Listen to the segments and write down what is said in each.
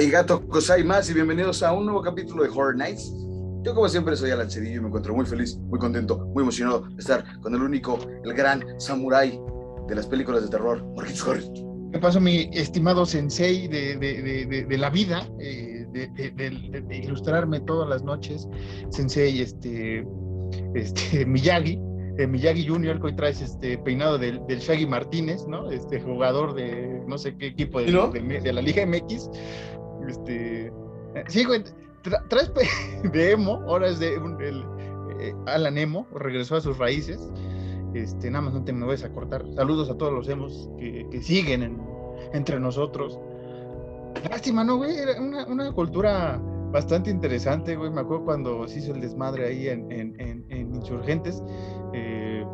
Arigato más y bienvenidos a un nuevo capítulo de Horror Nights. Yo como siempre soy Alan Cedillo y me encuentro muy feliz, muy contento, muy emocionado de estar con el único, el gran samurái de las películas de terror, Marquitos Harris. ¿Qué pasó, mi estimado sensei de, de, de, de la vida? Eh, de, ilustrarme todas las noches, sensei este, este, Miyagi, eh, Miyagi Junior, que hoy traes este peinado del, del, Shaggy Martínez, ¿no? Este jugador de no sé qué equipo de, de, la Liga MX. Este, eh, sí, güey, traes de emo, ahora es de el, eh, Alan Emo, regresó a sus raíces. Este, nada más no te me vayas a cortar. Saludos a todos los emos que, que siguen entre nosotros. Lástima, ¿no, güey? Era una, una, cultura bastante interesante, güey. Me acuerdo cuando se hizo el desmadre ahí en, en, en, Insurgentes. Eh,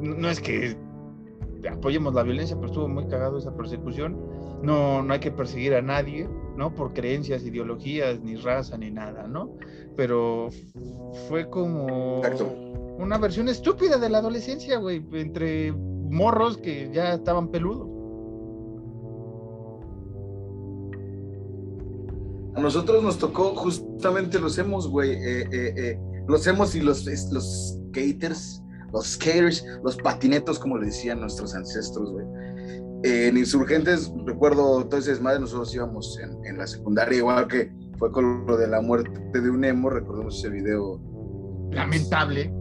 no es que apoyemos la violencia, pero estuvo muy cagado esa persecución. No, no hay que perseguir a nadie, ¿no? Por creencias, ideologías, ni raza, ni nada, ¿no? Pero fue como una versión estúpida de la adolescencia, güey, entre morros que ya estaban peludos. A nosotros nos tocó justamente los hemos, güey, eh, eh, eh, los hemos y los, los skaters, los skaters, los patinetos, como le decían nuestros ancestros, güey. En Insurgentes, recuerdo entonces, madre, nosotros íbamos en, la secundaria, igual que fue con lo de la muerte de un emo, recordemos ese video. Lamentable.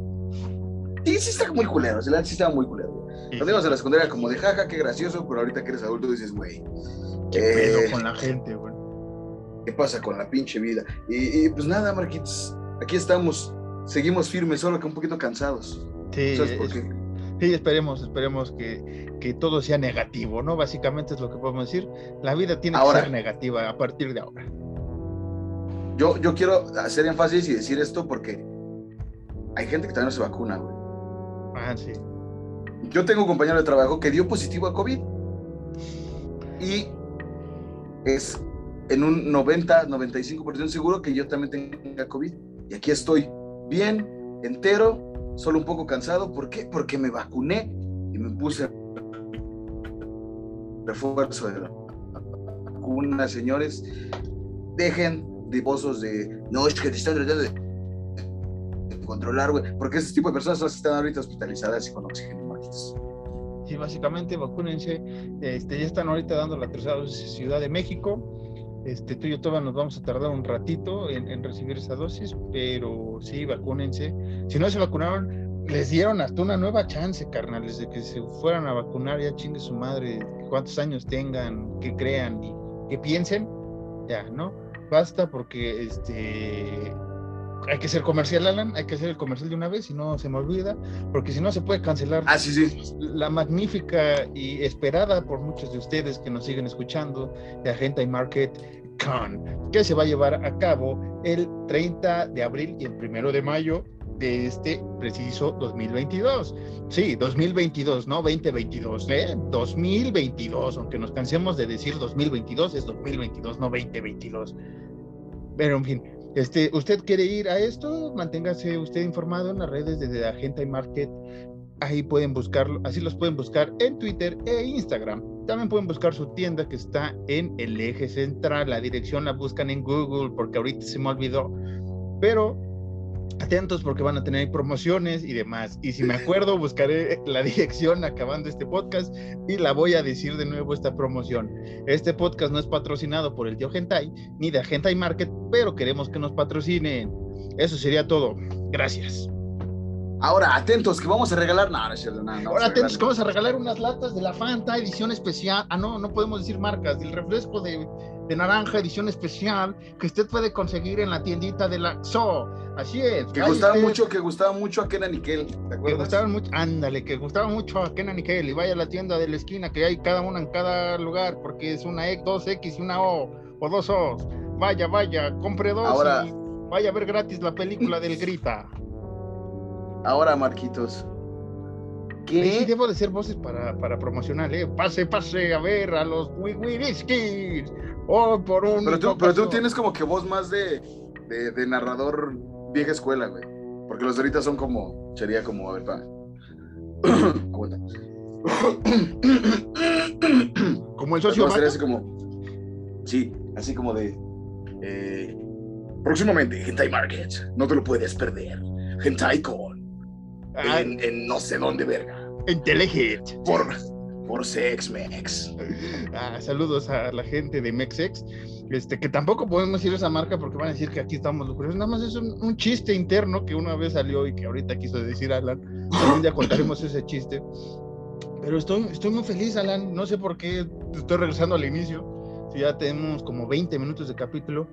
Sí, sí está muy culero, sí estaba muy culero. Nos íbamos a la secundaria como de jaja, qué gracioso, pero ahorita que eres adulto dices, güey. Qué pedo con la gente, güey qué pasa con la pinche vida. Y, pues nada, Marquitos, aquí estamos, seguimos firmes, solo que un poquito cansados. Sí, sí esperemos, esperemos que, que, todo sea negativo, ¿no? Básicamente es lo que podemos decir. La vida tiene que ser negativa a partir de ahora. Yo, yo quiero hacer énfasis y decir esto porque hay gente que todavía no se vacuna, güey. Ah, sí. Yo tengo un compañero de trabajo que dio positivo a COVID. Y es en un 90, 95% seguro que yo también tenga COVID. Y aquí estoy, bien, entero, solo un poco cansado. ¿Por qué? Porque me vacuné y me puse refuerzo de la vacuna, señores. Dejen de pozos de, no, es que te están tratando de controlar, güey, porque ese tipo de personas están ahorita hospitalizadas y con oxígeno Sí, básicamente vacúnense. Este, ya están ahorita dando la tercera dosis Ciudad de México. Este, tú y yo todavía nos vamos a tardar un ratito en, recibir esa dosis, pero sí, vacúnense. Si no se vacunaron, les dieron hasta una nueva chance, carnales, de que se fueran a vacunar, ya chingue su madre, cuántos años tengan, que crean y que piensen, ya, ¿no? Basta porque este hay que ser comercial, Alan, hay que hacer el comercial de una vez, si no se me olvida, porque si no se puede cancelar ah, sí, sí. la magnífica y esperada por muchos de ustedes que nos siguen escuchando de Agenda y Market Con, que se va a llevar a cabo el 30 de abril y el 1 de mayo de este preciso 2022. Sí, 2022, no 2022, ¿eh? 2022, aunque nos cansemos de decir 2022, es 2022, no 2022. Pero en fin, este, ¿Usted quiere ir a esto? Manténgase usted informado en las redes de Agenda y Market. Ahí pueden buscarlo, así los pueden buscar en Twitter e Instagram. También pueden buscar su tienda que está en el eje central. La dirección la buscan en Google porque ahorita se me olvidó. Pero atentos porque van a tener promociones y demás. Y si me acuerdo, buscaré la dirección acabando este podcast y la voy a decir de nuevo esta promoción. Este podcast no es patrocinado por el tío Gentai ni de Gentai Market, pero queremos que nos patrocinen. Eso sería todo. Gracias. Ahora, atentos, que vamos a regalar. No, no, Ahora, atentos, que vamos a regalar unas latas de la Fanta, edición especial. Ah, no, no podemos decir marcas. Del refresco de, de naranja, edición especial, que usted puede conseguir en la tiendita de la XO. Así es. Que gustaba mucho, que gustaba mucho a Kenan Nickel. ¿Te acuerdas? Que gustaba mucho, ándale, que gustaba mucho a Kenan Nickel. Y vaya a la tienda de la esquina, que hay cada una en cada lugar, porque es una X, dos X y una O, o dos O. Vaya, vaya, compre dos Ahora... y vaya a ver gratis la película del Grita. Ahora, Marquitos. ¿Qué? Sí, debo de ser voces para, para promocionar, ¿eh? Pase, pase a ver a los Wiriskis. Oh, por un. Pero tú, pero tú tienes como que voz más de, de, de, narrador vieja escuela, güey. Porque los de ahorita son como. Sería como, a ver, pa. Como el socio así como, sí, así como de, eh, próximamente, Hentai Market, no te lo puedes perder. Hentai Con, Ah, en, en no sé dónde, verga, en Telehit. por, por Sex Mex. Ah, saludos a la gente de Mexex. Este, que tampoco podemos decir esa marca porque van a decir que aquí estamos lucrosos. Nada más es un, un chiste interno que una vez salió y que ahorita quiso decir Alan. Algún día contaremos ese chiste. Pero estoy, estoy muy feliz, Alan. No sé por qué estoy regresando al inicio. Si ya tenemos como 20 minutos de capítulo.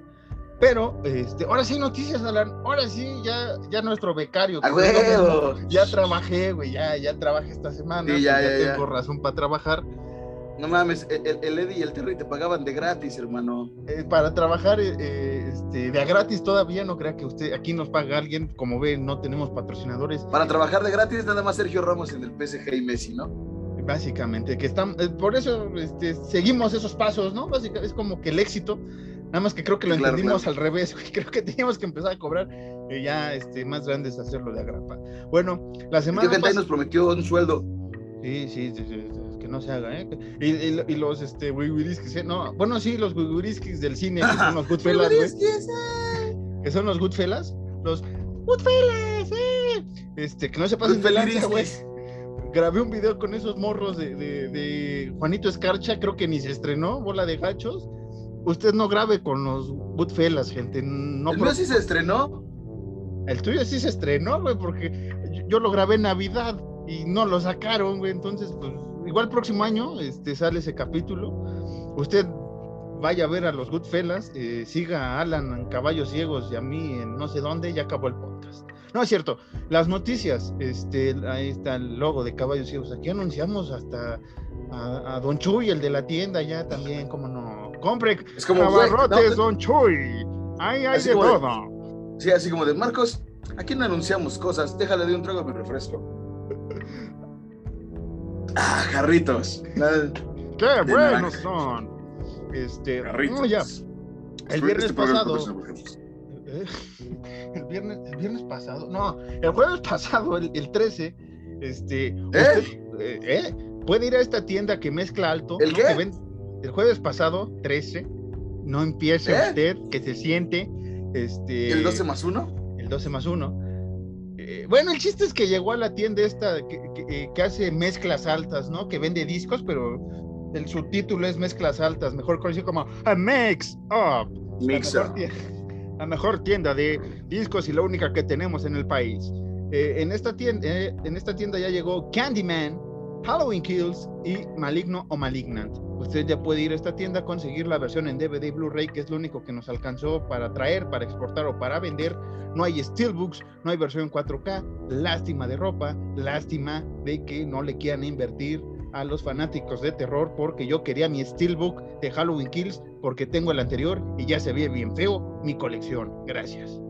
Pero, este, ahora sí noticias, Alan. Ahora sí, ya, ya nuestro becario. ¡A que es lo huevo! mismo, Ya trabajé, güey. Ya, ya trabajé esta semana. Sí, ya, pues ya, ya. tengo razón para trabajar. No mames, el, el- el Eddie y el Terry te pagaban de gratis, hermano. Eh, para trabajar eh, este, de a gratis todavía, no crea que usted aquí nos paga alguien, como ve, no tenemos patrocinadores, Para trabajar de gratis, nada más Sergio Ramos en el PSG y Messi, ¿no? básicamente, que están, eh, por eso este, seguimos esos pasos, ¿no? Básicamente es como que el éxito, nada más que creo que lo claro, entendimos claro. al revés, güey, creo que teníamos que empezar a cobrar y ya este, más grandes hacerlo de agrapa. Bueno, la El semana pas- nos prometió un sueldo. Sí, sí, sí, sí, que no se haga, ¿eh? Y, y- y los este, wiguriskis, ¿eh? No, bueno, sí, los wiguriskis del cine, que son los Goodfellas, güey. que son los Goodfellas, los Goodfellas, eh. Este, que no se pasen de lanza, güey. Grabé un video con esos morros de, de- de Juanito Escarcha, creo que ni se estrenó, bola de gachos. Usted no grabe con los Goodfellas, gente. No el mío sí se estrenó. el tuyo sí se estrenó, güey, porque yo, yo lo grabé en Navidad y no lo sacaron, güey. Entonces, pues, igual próximo año este, sale ese capítulo. Usted vaya a ver a los Goodfellas, eh, siga a Alan en Caballos Ciegos y a mí en no sé dónde, ya acabó el podcast. No es cierto, las noticias, este, ahí está el logo de Caballos Ciegos. Aquí anunciamos hasta a, a Don Chuy, el de la tienda, ya también, como no. Compre Es como, güey, abarrotes, no, Don Chuy. Ahí hay de todo. Sí, así como de Marcos, aquí no anunciamos cosas, déjale de un trago a mi refresco. Ah, jarritos. ¡Qué de buenos naranja. son! Este, Jarritos. no, ya, el viernes Este programa pasado. Eh, el viernes, el viernes pasado, no, el jueves pasado, el, el 13, este, usted, eh, eh, puede ir a esta tienda que mezcla alto. ¿El ¿no? qué? Que ven- el jueves pasado, 13, no empiece usted, que se siente, este... ¿El 12 más 1? el 12 más 1. bueno, el chiste es que llegó a la tienda esta que, que- que hace mezclas altas, ¿no? Que vende discos, pero el subtítulo es mezclas altas, mejor conocido como A Mix Up. Mix up. La mejor tienda de discos y la única que tenemos en el país. Eh, en, esta tienda, eh, en esta tienda ya llegó Candyman, Halloween Kills y Maligno o Malignant. Usted ya puede ir a esta tienda a conseguir la versión en DVD y Blu-ray, que es lo único que nos alcanzó para traer, para exportar o para vender. No hay Steelbooks, no hay versión 4K. Lástima de ropa, lástima de que no le quieran invertir a los fanáticos de terror porque yo quería mi Steelbook de Halloween Kills porque tengo el anterior y ya se ve bien feo mi colección. Gracias.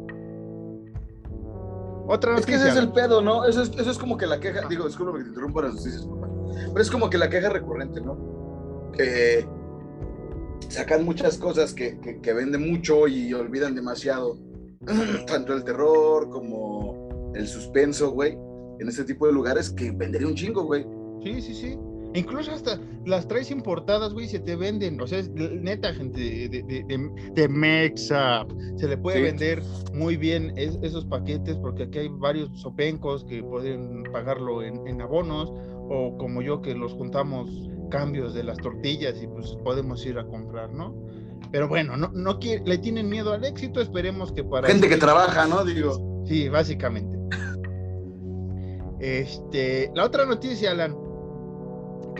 Otra Es que noticia. ese es el pedo, ¿no? Eso es, eso es como que la queja, digo, disculpa que te interrumpa las noticias, papá. Pero es como que la queja recurrente, ¿no? Que sacan muchas cosas que, que, que venden mucho y olvidan demasiado. Tanto el terror como el suspenso, güey. En este tipo de lugares que vendería un chingo, güey. Sí, sí, sí. Incluso hasta las traes importadas, güey, se te venden. O sea, es neta, gente, de, de, de, de Mexa. Se le puede Sí. vender muy bien es- esos paquetes porque aquí hay varios sopencos que pueden pagarlo en, en abonos o como yo que los juntamos cambios de las tortillas y pues podemos ir a comprar, ¿no? Pero bueno, no, no quiere- le tienen miedo al éxito, esperemos que para... Gente que trabaja, ¿no? Digo, Sí, básicamente. Este, la otra noticia, Alan,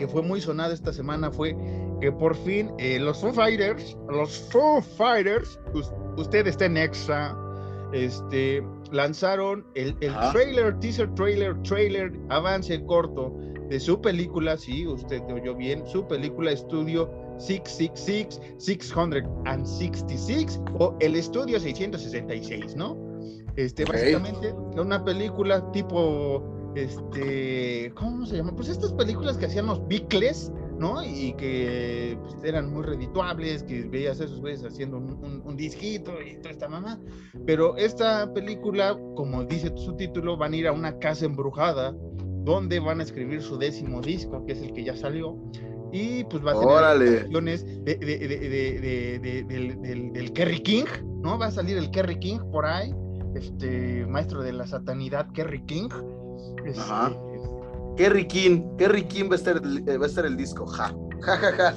que fue muy sonada esta semana fue que por fin eh, los Foo Fighters, los Foo Fighters, us- usted está en Extra, este, lanzaron el, el Ajá. trailer, teaser trailer, trailer, avance corto de su película, sí, usted oyó bien, su película estudio 666, 666 o el estudio 666, ¿no? Este, Ok. básicamente, una película tipo, este, ¿cómo se llama? Pues estas películas que hacían los bicles, ¿no? Y que pues, eran muy redituables, que veías a esos güeyes haciendo un, un, un disquito y toda esta mamá. Pero esta película, como dice su título, van a ir a una casa embrujada donde van a escribir su décimo disco, que es el que ya salió. y pues va a tener Órale. canciones de, de- de- de- de- de- del, del- del Kerry King, ¿no? Va a salir el Kerry King por ahí, este maestro de la satanidad Kerry King. Este, Ajá. King va a estar, el- eh, va a estar el disco, ja, ja, ja, ja.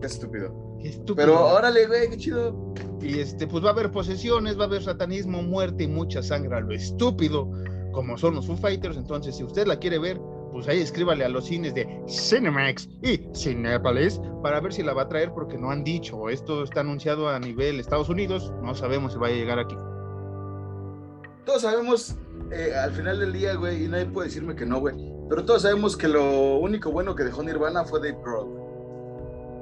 Qué estúpido. qué estúpido. Pero órale, güey, qué chido. Y este, pues va a haber posesiones, va a haber satanismo, muerte y mucha sangre a lo estúpido, como son los Foo Fighters. Entonces, si usted la quiere ver, pues ahí escríbale a los cines de Cinemax y Cinepolis para ver si la va a traer, porque no han dicho. Esto está anunciado a nivel Estados Unidos, no sabemos si va a llegar aquí. Todos sabemos, eh, al final del día, güey, y nadie puede decirme que no, güey. Pero todos sabemos que lo único bueno que dejó Nirvana fue Dave Grohl.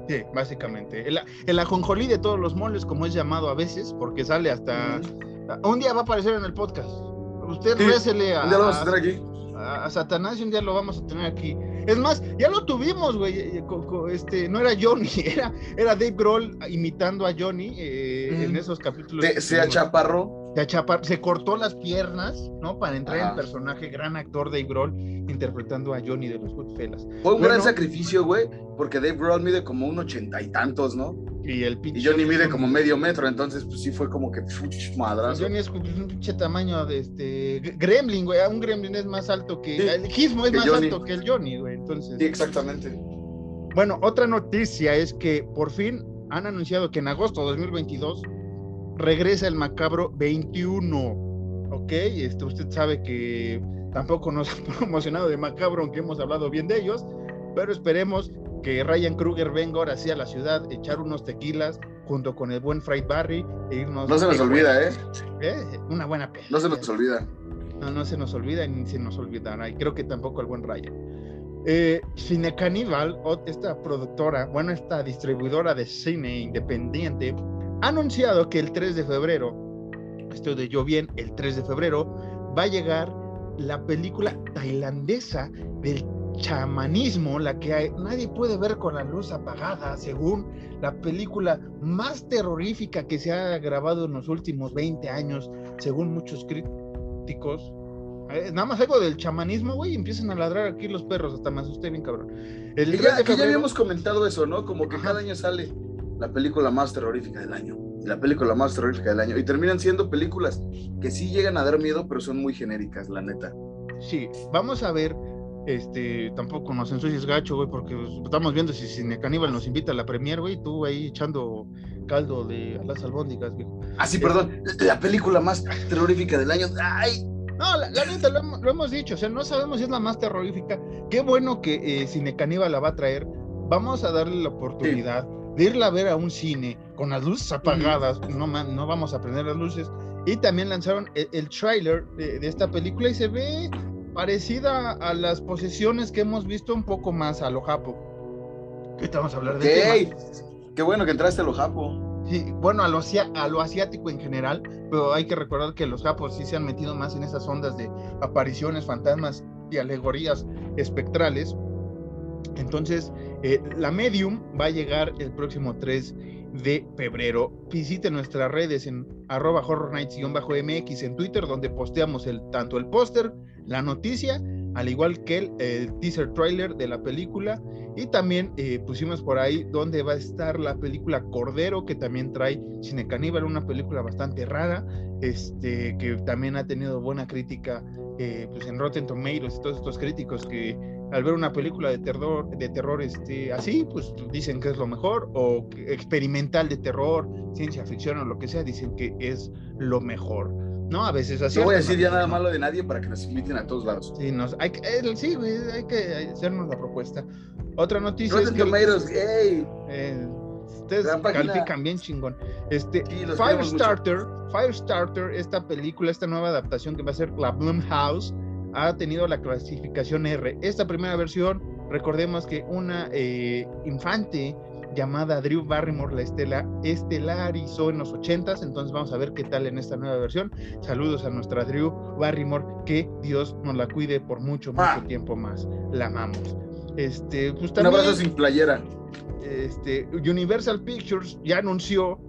Sí, básicamente. El, el ajonjolí de todos los moles, como es llamado a veces, porque sale hasta. Un día va a aparecer en el podcast. Usted Sí, récele a, Un día lo vamos a tener aquí. a, a Satanás y un día lo vamos a tener aquí. Es más, ya lo tuvimos, güey. eh, co- Este, no era Johnny, era, era Dave Grohl imitando a Johnny eh, Mm. en esos capítulos. Se, se achaparró. Se achapar- se cortó las piernas, ¿no? Para entrar en Ajá. personaje, gran actor Dave Grohl interpretando a Johnny de los Goodfellas. Fue un Bueno. gran sacrificio, güey, porque Dave Grohl mide como un ochenta y tantos, ¿no? Y el pinche Y Johnny mide como medio metro, entonces pues sí fue como que madrazo. Johnny es un pinche tamaño de este gremlin, güey. Un gremlin es más alto que. Sí, el Gizmo es más Johnny. alto que el Johnny, güey. Entonces. Sí, exactamente. Bueno, otra noticia es que por fin han anunciado que en agosto de 2022 regresa el Macabro 21. ¿Ok? Este, usted sabe que tampoco nos ha promocionado de Macabro, aunque hemos hablado bien de ellos, pero esperemos que Ryan Kruger venga ahora sí a la ciudad, echar unos tequilas junto con el buen Fried Barry e irnos. No se nos olvida, ¿eh? eh, Una buena peli. No se nos olvida. No, no se nos olvida ni se nos olvidará. Y creo que tampoco el buen Ryan. Eh, Cine Caníbal, esta productora, bueno, esta distribuidora de cine independiente, ha anunciado que el 3 de febrero, esto de yo bien, el 3 de febrero, va a llegar la película tailandesa del chamanismo, la que hay- nadie puede ver con la luz apagada, según la película más terrorífica que se ha grabado en los últimos 20 años, según muchos críticos. Eh, nada más algo del chamanismo, güey, empiezan a ladrar aquí los perros, hasta me asusté bien cabrón. El Que 3 ya, de que ya febrero- habíamos comentado eso, ¿no? Como que Ajá. cada año sale la película más terrorífica del año. Y la película más terrorífica del año. Y terminan siendo películas que sí llegan a dar miedo, pero son muy genéricas, la neta. Sí, vamos a ver, este, tampoco nos ensucies gacho, güey, porque estamos viendo si Cine Caníbal nos invita a la premier, güey, tú ahí echando caldo de las albóndigas, viejo. Ah, sí, perdón. La película más terrorífica del año. ¡Ay! No, la, la neta, lo, hemos- lo hemos dicho, o sea, no sabemos si es la más terrorífica. Qué bueno que eh, Cine Caníbal la va a traer. Vamos a darle la oportunidad de irla a ver a un cine con las luces apagadas, no, no vamos a prender las luces. Y también lanzaron el, el tráiler de, de esta película y se ve parecida a las posesiones que hemos visto un poco más a lo japo. Ahorita vamos a hablar de ¡Ey! Qué bueno que entraste a lo japo. Sí, bueno, a lo, a lo asiático en general, pero hay que recordar que los japos sí se han metido más en esas ondas de apariciones, fantasmas y alegorías espectrales. Entonces, eh, la Medium va a llegar el próximo 3 de febrero. Visite nuestras redes en arroba horror nights-mx en Twitter, donde posteamos tanto el póster, la noticia, al igual que el, teaser trailer de la película. Y también eh, pusimos por ahí donde va a estar la película Cordero, que también trae Cine Caníbal, una película bastante rara, este, que también ha tenido buena crítica eh, pues en Rotten Tomatoes y todos estos críticos que al ver una película de terror, de terror este, así, pues dicen que es lo mejor, o que- experimental de terror, ciencia ficción o lo que sea, dicen que es lo mejor. No, a veces así. No voy a decir ya nada malo de nadie para que nos inviten a todos lados. Sí, nos, hay, que- eh, sí, güey, hay que hacernos la propuesta. Otra noticia es Rotten que Tomatoes, ¡ey! eh, ustedes califican bien chingón. Este, Sí. Firestarter, Firestarter, esta película, esta nueva adaptación que va a ser la Blumhouse, ha tenido la clasificación R. Esta primera versión, recordemos que una eh, infante llamada Drew Barrymore la estela, estelarizó en los 80s, entonces vamos a ver qué tal en esta nueva versión. Saludos a nuestra Drew Barrymore, que Dios nos la cuide por mucho, mucho Ah. tiempo más. La amamos. Este, pues Un también, abrazo sin playera. este, Universal Pictures ya anunció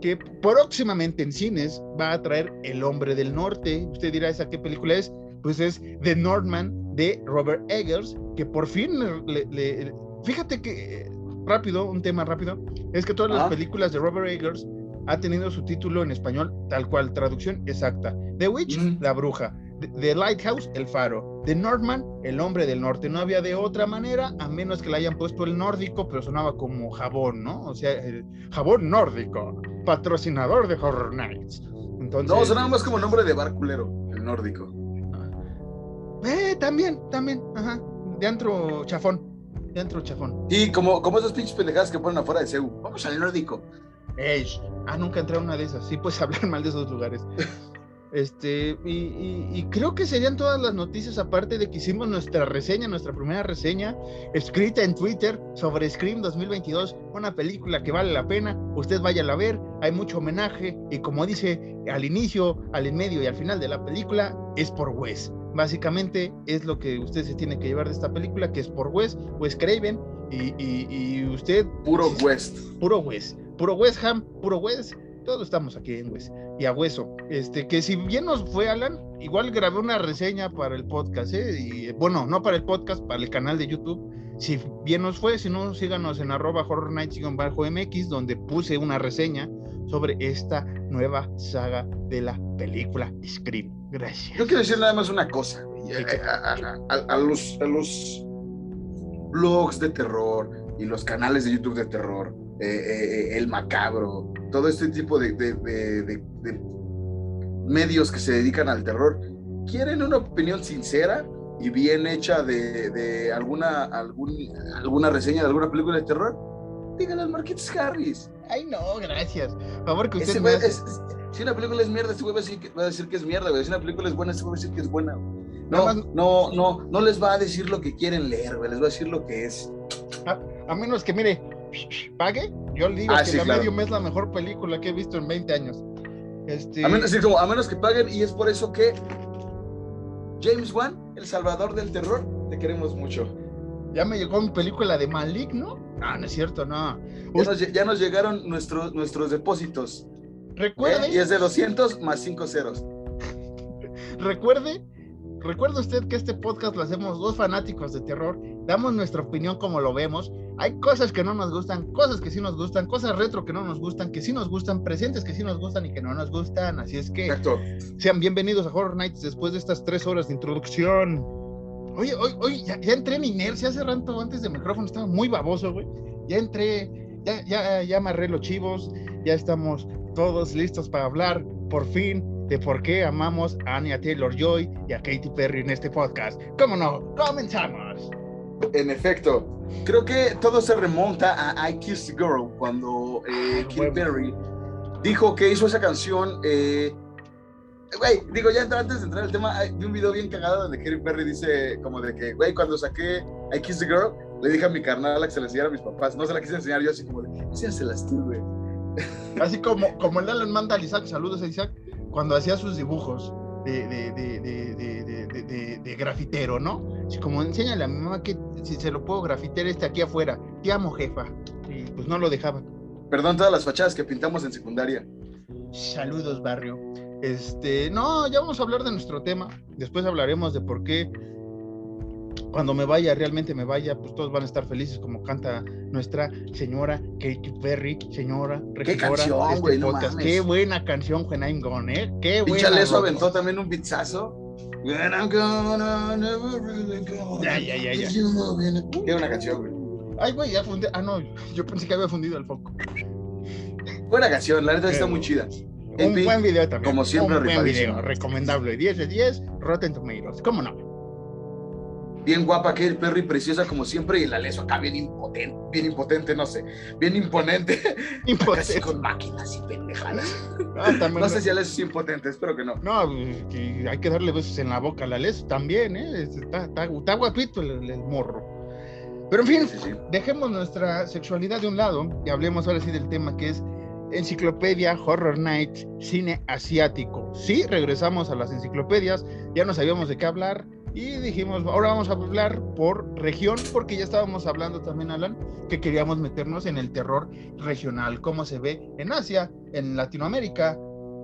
que próximamente en cines va a traer El Hombre del Norte. Usted dirá, ¿esa qué película es? Pues es The Northman de Robert Eggers, que por fin le- le- fíjate que, rápido, un tema rápido, es que todas las Ah. películas de Robert Eggers ha tenido su título en español tal cual, traducción exacta. The Witch, Mm. la bruja. The- Lighthouse, el faro. The Northman, el hombre del norte. No había de otra manera, a menos que le hayan puesto el nórdico, pero sonaba como jabón, ¿no? O sea, el jabón nórdico, patrocinador de Horror Nights. Entonces, No, sonaba más como nombre de bar culero, el nórdico. Eh, también, también, ajá. De antro chafón. De antro chafón. Y como, como esas pinches pendejadas que ponen afuera de CEU. Vamos al nórdico. Ey, ah, nunca entré a una de esas. Sí, puedes hablar mal de esos lugares. Este, y, y- y creo que serían todas las noticias, aparte de que hicimos nuestra reseña, nuestra primera reseña, escrita en Twitter sobre Scream 2022, una película que vale la pena. Usted vaya a ver, hay mucho homenaje, y como dice al inicio, al en medio y al final de la película, es por Wes. Básicamente es lo que usted se tiene que llevar de esta película, que es por Wes, Wes Craven, y, y- y usted Puro West. puro Wes, puro West Ham, puro Wes, todos estamos aquí en Wes y a hueso. Este, que si bien nos fue Alan, igual grabé una reseña para el podcast, ¿eh? Y bueno, no para el podcast, para el canal de YouTube. Si bien nos fue, si no, síganos en arroba horror nights-mx, donde puse una reseña sobre esta nueva saga de la película Scream. Gracias. Yo quiero decir nada más una cosa. sí. A, a- a- a los, a los blogs de terror y los canales de YouTube de terror, eh, eh, eh, El Macabro, todo este tipo de, de- de- de- de medios que se dedican al terror, quieren una opinión sincera y bien hecha de, de alguna, algún- alguna reseña de alguna película de terror, díganle al Marquitos Harris. Ay, no, gracias. Por favor, que usted Ese me güey hace- es- es- si una película es mierda, este güey va a decir que, es mierda, güey. Si una película es buena, este güey va a decir que es buena. güey. No, más- no, no, no les va a decir lo que quieren leer, güey. Les va a decir lo que es. A menos que, mire, pague, yo le digo Ah, que sí, la claro. Medium es la mejor película que he visto en 20 años. Este, A menos, sí, como, a menos que paguen, y es por eso que James Wan, el salvador del terror, te queremos mucho. Ya me llegó mi película de Maligno. No, no es cierto, no. Ya nos, lle- ya nos llegaron nuestros, nuestros depósitos. ¿eh? Recuerde, Y es de 200 más 5 ceros. recuerde, recuerde usted que este podcast lo hacemos dos fanáticos de terror. Damos nuestra opinión como lo vemos. Hay cosas que no nos gustan, cosas que sí nos gustan, cosas retro que no nos gustan, que sí nos gustan, presentes que sí nos gustan y que no nos gustan. Así es que Exacto. Sean bienvenidos a Horror Nights después de estas tres horas de introducción. Oye, oye, oye, ya, ya entré en inercia hace rato antes del micrófono, estaba muy baboso, güey. Ya entré, ya, ya, ya amarré los chivos, ya estamos todos listos para hablar, por fin, de por qué amamos a Anya Taylor Joy y a Katy Perry en este podcast. ¿Cómo no? ¡Comenzamos! En efecto, creo que todo se remonta a I Kissed Girl cuando eh, Ah, Katy. Perry dijo que hizo esa canción. eh, Güey, digo, ya antes de entrar al tema, hay- vi un video bien cagado donde Katy Perry dice como de que, güey, cuando saqué I Kissed a Girl, le dije a mi carnal que se la enseñara a mis papás. No se la quise enseñar yo así como de, enséñaselas tú, güey. Así como, como el Alan manda al Isaac, saludos a Isaac, cuando hacía sus dibujos de, de, de, de, grafitero, ¿no? Así como enséñale a mi mamá que si se lo puedo grafitear este aquí afuera. Te amo, jefa. Y pues no lo dejaba. Perdón todas las fachadas que pintamos en secundaria. Saludos, barrio. Este, no, ya vamos a hablar de nuestro tema. Después hablaremos de por qué cuando me vaya, realmente me vaya, pues todos van a estar felices como canta nuestra señora Katy Perry, señora regidora canción, de este no podcast. mames. Qué buena canción, When I'm Gone, ¿eh? Qué buena. Rola. aventó también un pizzazo. When I'm gonna, never really gonna. Ya, ya, ya, ya. Qué buena canción, güey. Ay, güey, ya fundí. Ah, no, yo pensé que había fundido el foco. Buena canción, la neta está muy chida. Un Epi, buen video también. como siempre, Un buen video, recomendable. 10 de 10, Rotten Tomatoes. ¿Cómo no? Bien guapa, Katy Perry, preciosa como siempre, y la leso acá bien impotente, bien impotente, no sé, bien imponente, casi Impotente. con máquinas y pendejadas. Ah, No sé si la leso es impotente, espero que no. No, que hay que darle besos en la boca a la Les también, ¿eh? Está, está- está guapito el, el morro. Pero en fin, Sí, sí. dejemos nuestra sexualidad de un lado y hablemos ahora sí del tema que es enciclopedia, horror night, cine asiático. Sí, regresamos a las enciclopedias, ya no sabíamos de qué hablar y dijimos, ahora vamos a hablar por región, porque ya estábamos hablando también, Alan, que queríamos meternos en el terror regional, cómo se ve en Asia, en Latinoamérica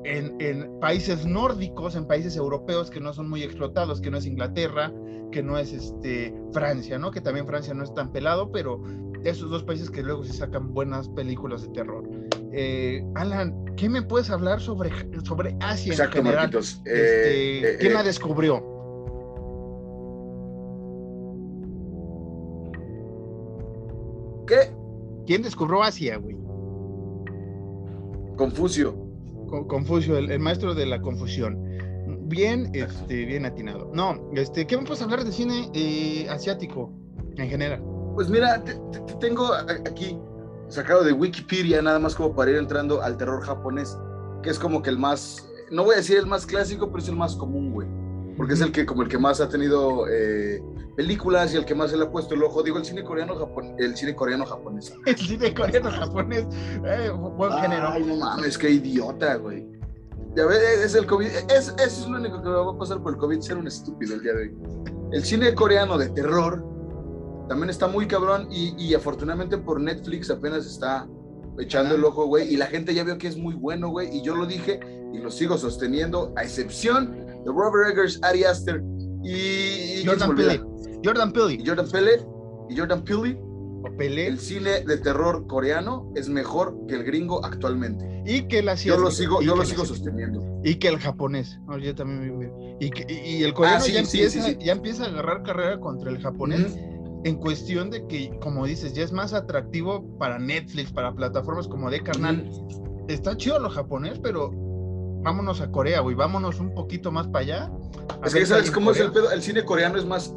en, países nórdicos, en países europeos que no son muy explotados, que no es Inglaterra, que no es este, Francia, ¿no? Que también Francia no es tan pelado, pero esos dos países que luego se sacan buenas películas de terror. Eh, Alan, ¿qué me puedes hablar sobre, sobre Asia en general? Este, eh, ¿Quién la eh, descubrió? ¿Qué? ¿Quién descubrió Asia, güey? Confucio. Confucio, el, maestro de la confusión. Bien, este, bien atinado. No, este, ¿qué me puedes hablar de cine eh, asiático en general? Pues mira, te, tengo aquí sacado de Wikipedia, nada más como para ir entrando al terror japonés, que es como que el más, no voy a decir el más clásico, pero es el más común, güey. Porque es el que, como el que más ha tenido eh, películas y el que más se le ha puesto el ojo. Digo, el cine coreano, Japón, el cine coreano japonés. El cine coreano japonés, eh, buen género. Ay, no mames, qué idiota, güey. Ya ves, es el COVID, es, eso es lo único que me va a pasar por el COVID, ser un estúpido el día de hoy. El cine coreano de terror también está muy cabrón y, y afortunadamente por Netflix apenas está echando el ojo, güey, y la gente ya vio que es muy bueno, güey, y yo lo dije y lo sigo sosteniendo, a excepción de Robert Eggers, Ari Aster y... Jordan Peele. Jordan Peele. Jordan Peele. Y Jordan Peele. El cine de terror coreano es mejor que el gringo actualmente. Y que la Yo lo sigo, yo lo sigo sosteniendo. Y que el japonés. yo también y, y, el coreano ah, ya, empieza, ya empieza a agarrar carrera contra el japonés. En cuestión de que, como dices, ya es más atractivo para Netflix, para plataformas como de carnal. Está chido lo japonés, pero vámonos a Corea, güey, vámonos un poquito más para allá. Es que sabes cómo es el pedo, el cine coreano es más...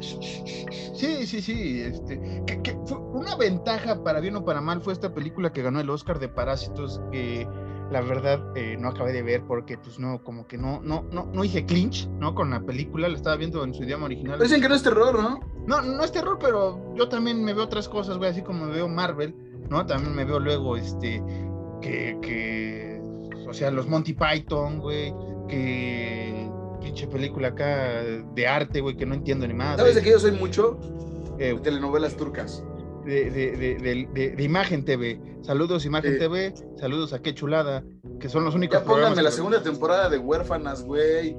Sí, sí, sí, este, que, una ventaja para bien o para mal fue esta película que ganó el Oscar de Parásitos, que la verdad eh, no acabé de ver porque pues no, como que no, no, no, no hice clinch, ¿no? Con la película, la estaba viendo en su idioma original. Dicen que no es terror, ¿no? No, no es terror, pero yo también me veo otras cosas, güey, así como me veo Marvel, ¿no? También me veo luego, este, que, que o sea, los Monty Python, güey, que pinche película acá de arte, güey, que no entiendo ni más. ¿Sabes de qué yo soy mucho? Eh, telenovelas turcas. De, de, de, Imagen TV. Saludos Imagen TV, saludos a Qué Chulada, que son los únicos ya pónganme la segunda temporada de Huérfanas, güey.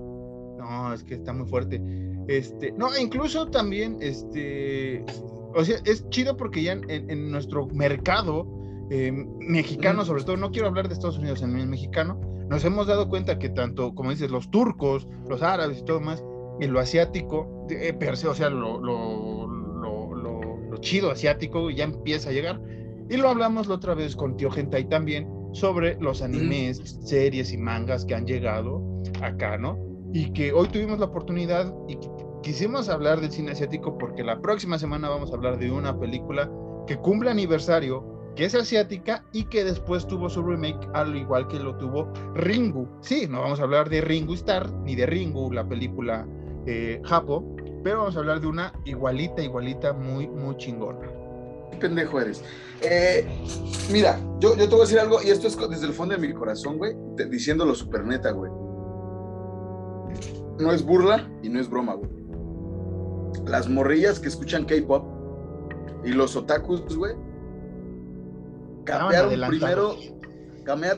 No, es que está muy fuerte. Este, no, incluso también, este, o sea, es chido porque ya en nuestro mercado eh, mexicano, sobre todo, no quiero hablar de Estados Unidos en el mexicano, nos hemos dado cuenta que tanto, como dices, los turcos, los árabes y todo más, y lo asiático, eh, per se, o sea, lo, lo, lo, chido asiático ya empieza a llegar. Y lo hablamos la otra vez con Tío Gentai también sobre los animes, series y mangas que han llegado acá, ¿no? Y que hoy tuvimos la oportunidad y quisimos hablar del cine asiático porque la próxima semana vamos a hablar de una película que cumple aniversario que es asiática y que después tuvo su remake al igual que lo tuvo Ringu. Sí, no vamos a hablar de Ringu Star ni de Ringu, la película eh, Japo, pero vamos a hablar de una igualita, igualita, muy, muy chingona. Qué pendejo eres. Eh, mira, yo, yo te voy a decir algo, y esto es desde el fondo de mi corazón, güey, diciéndolo super neta, güey. No es burla y no es broma, güey. Las morrillas que escuchan K-pop y los otakus, güey, capearon primero,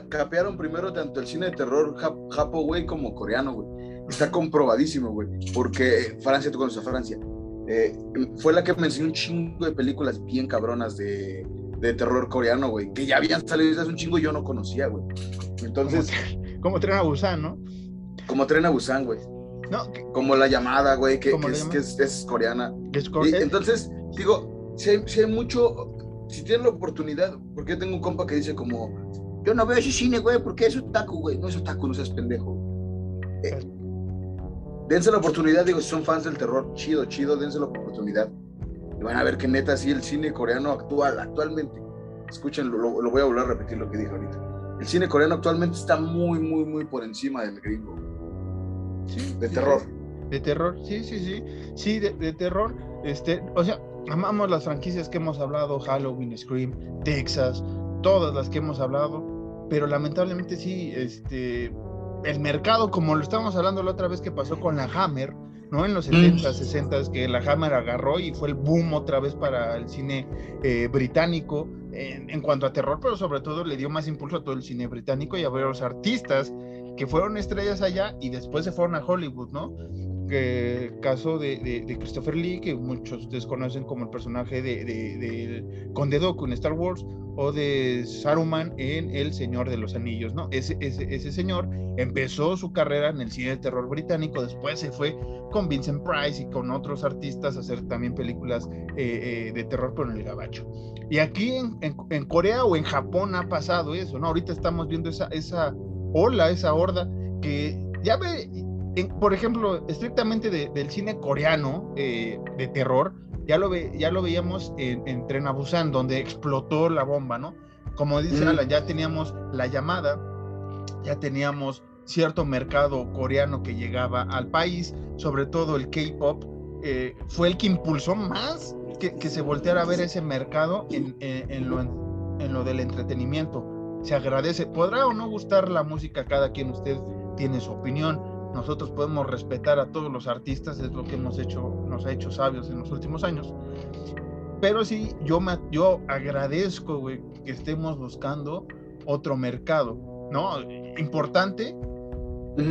capearon primero tanto el cine de terror japo, güey, como coreano, güey. Está comprobadísimo, güey. Porque Francia, tú conoces a Francia. Eh, fue la que me enseñó un chingo de películas bien cabronas de, de terror coreano, güey. Que ya habían salido hace un chingo y yo no conocía, güey. Entonces. Como, Tren a Busan, ¿no? Como Tren a Busan, güey. No, como la llamada, güey, que, es, es, coreana. entonces, digo, si hay, si hay mucho, si tienen la oportunidad, porque tengo un compa que dice como, yo no veo ese cine, güey, porque es otaku, güey. No es otaku, no seas pendejo. Eh, dense la oportunidad, digo, si son fans del terror, chido, chido, dense la oportunidad. Y van a ver que neta, sí, el cine coreano actual, actualmente, escuchen, lo, lo voy a volver a repetir lo que dije ahorita. El cine coreano actualmente está muy, muy, muy por encima del gringo. Sí, de terror. De terror, sí, sí, sí. Sí, de, de terror. Este, o sea, amamos las franquicias que hemos hablado, Halloween, Scream, Texas, todas las que hemos hablado, pero lamentablemente sí, este, el mercado, como lo estábamos hablando la otra vez que pasó con la Hammer, ¿no? En los 70, mm. 60, que la Hammer agarró y fue el boom otra vez para el cine eh, británico en, cuanto a terror, pero sobre todo le dio más impulso a todo el cine británico y a los artistas que fueron estrellas allá y después se fueron a Hollywood, ¿no? Que, caso de, de, Christopher Lee, que muchos desconocen como el personaje de, de, Conde Dooku en Star Wars, o de Saruman en El Señor de los Anillos, ¿no? Ese, ese, ese señor empezó su carrera en el cine de terror británico, después se fue con Vincent Price y con otros artistas a hacer también películas eh, eh, de terror con el gabacho. Y aquí en, en, Corea o en Japón ha pasado eso, ¿no? Ahorita estamos viendo esa, esa ola, esa horda que ya ve, por ejemplo, estrictamente del cine coreano eh, de terror, ya lo, ve, ya lo veíamos en, en Tren a Busan, donde explotó la bomba, ¿no? Como dice Alan, ya teníamos la llamada, ya teníamos cierto mercado coreano que llegaba al país, sobre todo el K-pop, eh, fue el que impulsó más que, que, se volteara a ver ese mercado en, en, lo, en, lo, del entretenimiento. Se agradece. Podrá o no gustar la música, cada quien usted tiene su opinión. Nosotros podemos respetar a todos los artistas, es lo que hemos hecho, nos ha hecho sabios en los últimos años. Pero sí, yo, me, yo agradezco que estemos buscando otro mercado, ¿no? Importante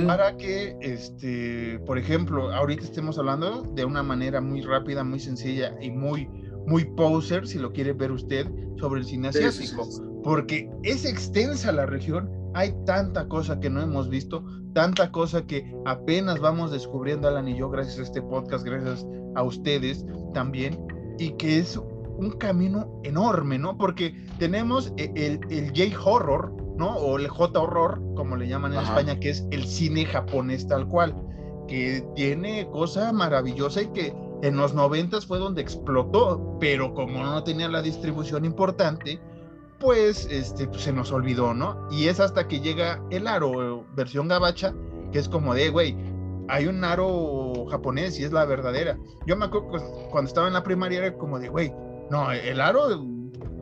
para que, este, por ejemplo, ahorita estemos hablando de una manera muy rápida, muy sencilla y muy, muy poser, si lo quiere ver usted, sobre el cine asiático, porque es extensa la región, hay tanta cosa que no hemos visto, tanta cosa que apenas vamos descubriendo, Alan y yo, gracias a este podcast, gracias a ustedes también, y que es un camino enorme, ¿no? Porque tenemos e, el, el J-Horror, ¿no? O el J-Horror, como le llaman en España, que es el cine japonés tal cual, que tiene cosa maravillosa y que en los noventas fue donde explotó, pero como no tenía la distribución importante, pues, este, pues, se nos olvidó, ¿no? Y es hasta que llega el aro, versión gabacha, que es como de, güey, hay un aro japonés y es la verdadera. Yo me acuerdo cuando estaba en la primaria era como de, güey, no, el aro,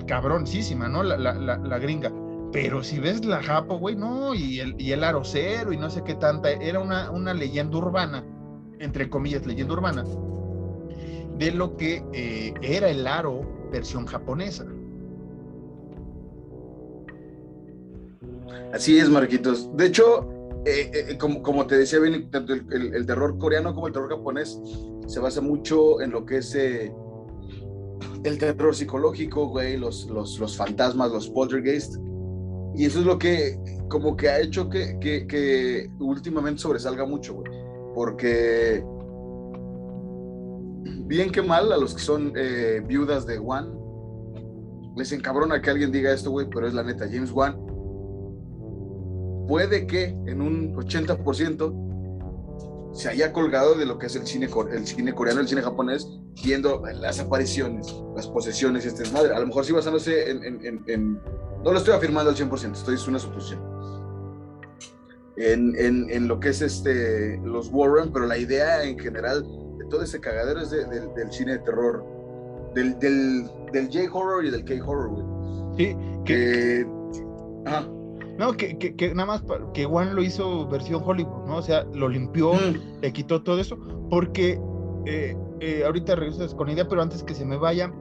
cabroncísima, ¿no? La, la, la, gringa. Pero si ves la Japo, güey, no, y el, y el aro cero y no sé qué tanta, era una, una leyenda urbana, entre comillas, leyenda urbana, de lo que eh, era el aro versión japonesa. Así es, Marquitos. De hecho, eh, eh, como, como, te decía bien, tanto el, terror coreano como el terror japonés se basa mucho en lo que es eh, el terror psicológico, güey, los, los, los, fantasmas, los poltergeist. Y eso es lo que como que ha hecho que, que, que últimamente sobresalga mucho, güey. Porque bien que mal a los que son viudas de One, les encabrona que alguien diga esto, güey, pero es la neta. James Wan puede que en un 80% se haya colgado de lo que es el cine, el cine coreano, el cine japonés, viendo las apariciones, las posesiones y este madre. A lo mejor sí basándose en, en, No lo estoy afirmando al 100%, estoy es una suposición. En, lo que es este, los Warren, pero la idea en general de todo ese cagadero es del cine de terror, del, del, del J-horror y del K-horror, güey. Sí, que... ajá no, que, que, nada más que Juan lo hizo versión Hollywood, ¿no? O sea, lo limpió, mm. le quitó todo eso, porque eh, eh, ahorita regresas con idea, pero antes que se me vaya,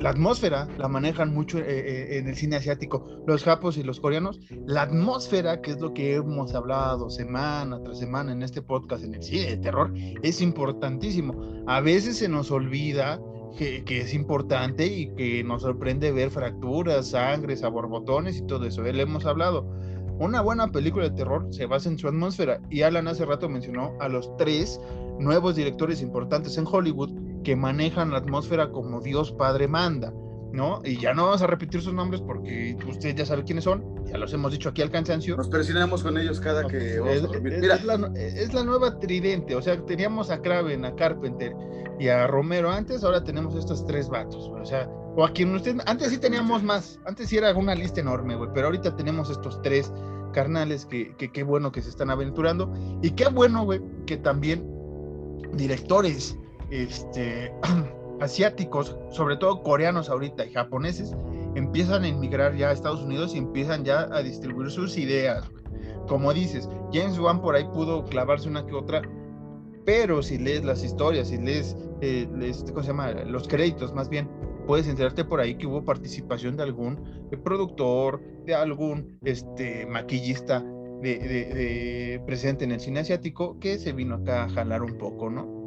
la atmósfera la manejan mucho eh, en el cine asiático, los japos y los coreanos. La atmósfera, que es lo que hemos hablado semana tras semana en este podcast, en el cine de terror, es importantísimo. A veces se nos olvida que, es importante y que nos sorprende ver fracturas, sangre, borbotones y todo eso. Le hemos hablado. Una buena película de terror se basa en su atmósfera y Alan hace rato mencionó a los tres nuevos directores importantes en Hollywood que manejan la atmósfera como Dios Padre manda. ¿No? Y ya no vamos a repetir sus nombres porque usted ya sabe quiénes son, ya los hemos dicho aquí al cansancio. Nos presionamos con ellos cada que vamos es, a Mira. Es, la, nueva tridente, o sea, teníamos a Craven, a Carpenter y a Romero antes, ahora tenemos estos tres vatos, o sea, o a quien usted, antes sí teníamos más, antes sí era una lista enorme, güey, pero ahorita tenemos estos tres carnales que qué bueno que se están aventurando y qué bueno, güey, que también directores, este... asiáticos, sobre todo coreanos ahorita y japoneses, empiezan a emigrar ya a Estados Unidos y empiezan ya a distribuir sus ideas. Como dices, James Wan por ahí pudo clavarse una que otra, pero si lees las historias, si lees, eh. Los créditos más bien, puedes enterarte por ahí que hubo participación de algún productor, de algún este, maquillista de, presente en el cine asiático que se vino acá a jalar un poco, ¿no?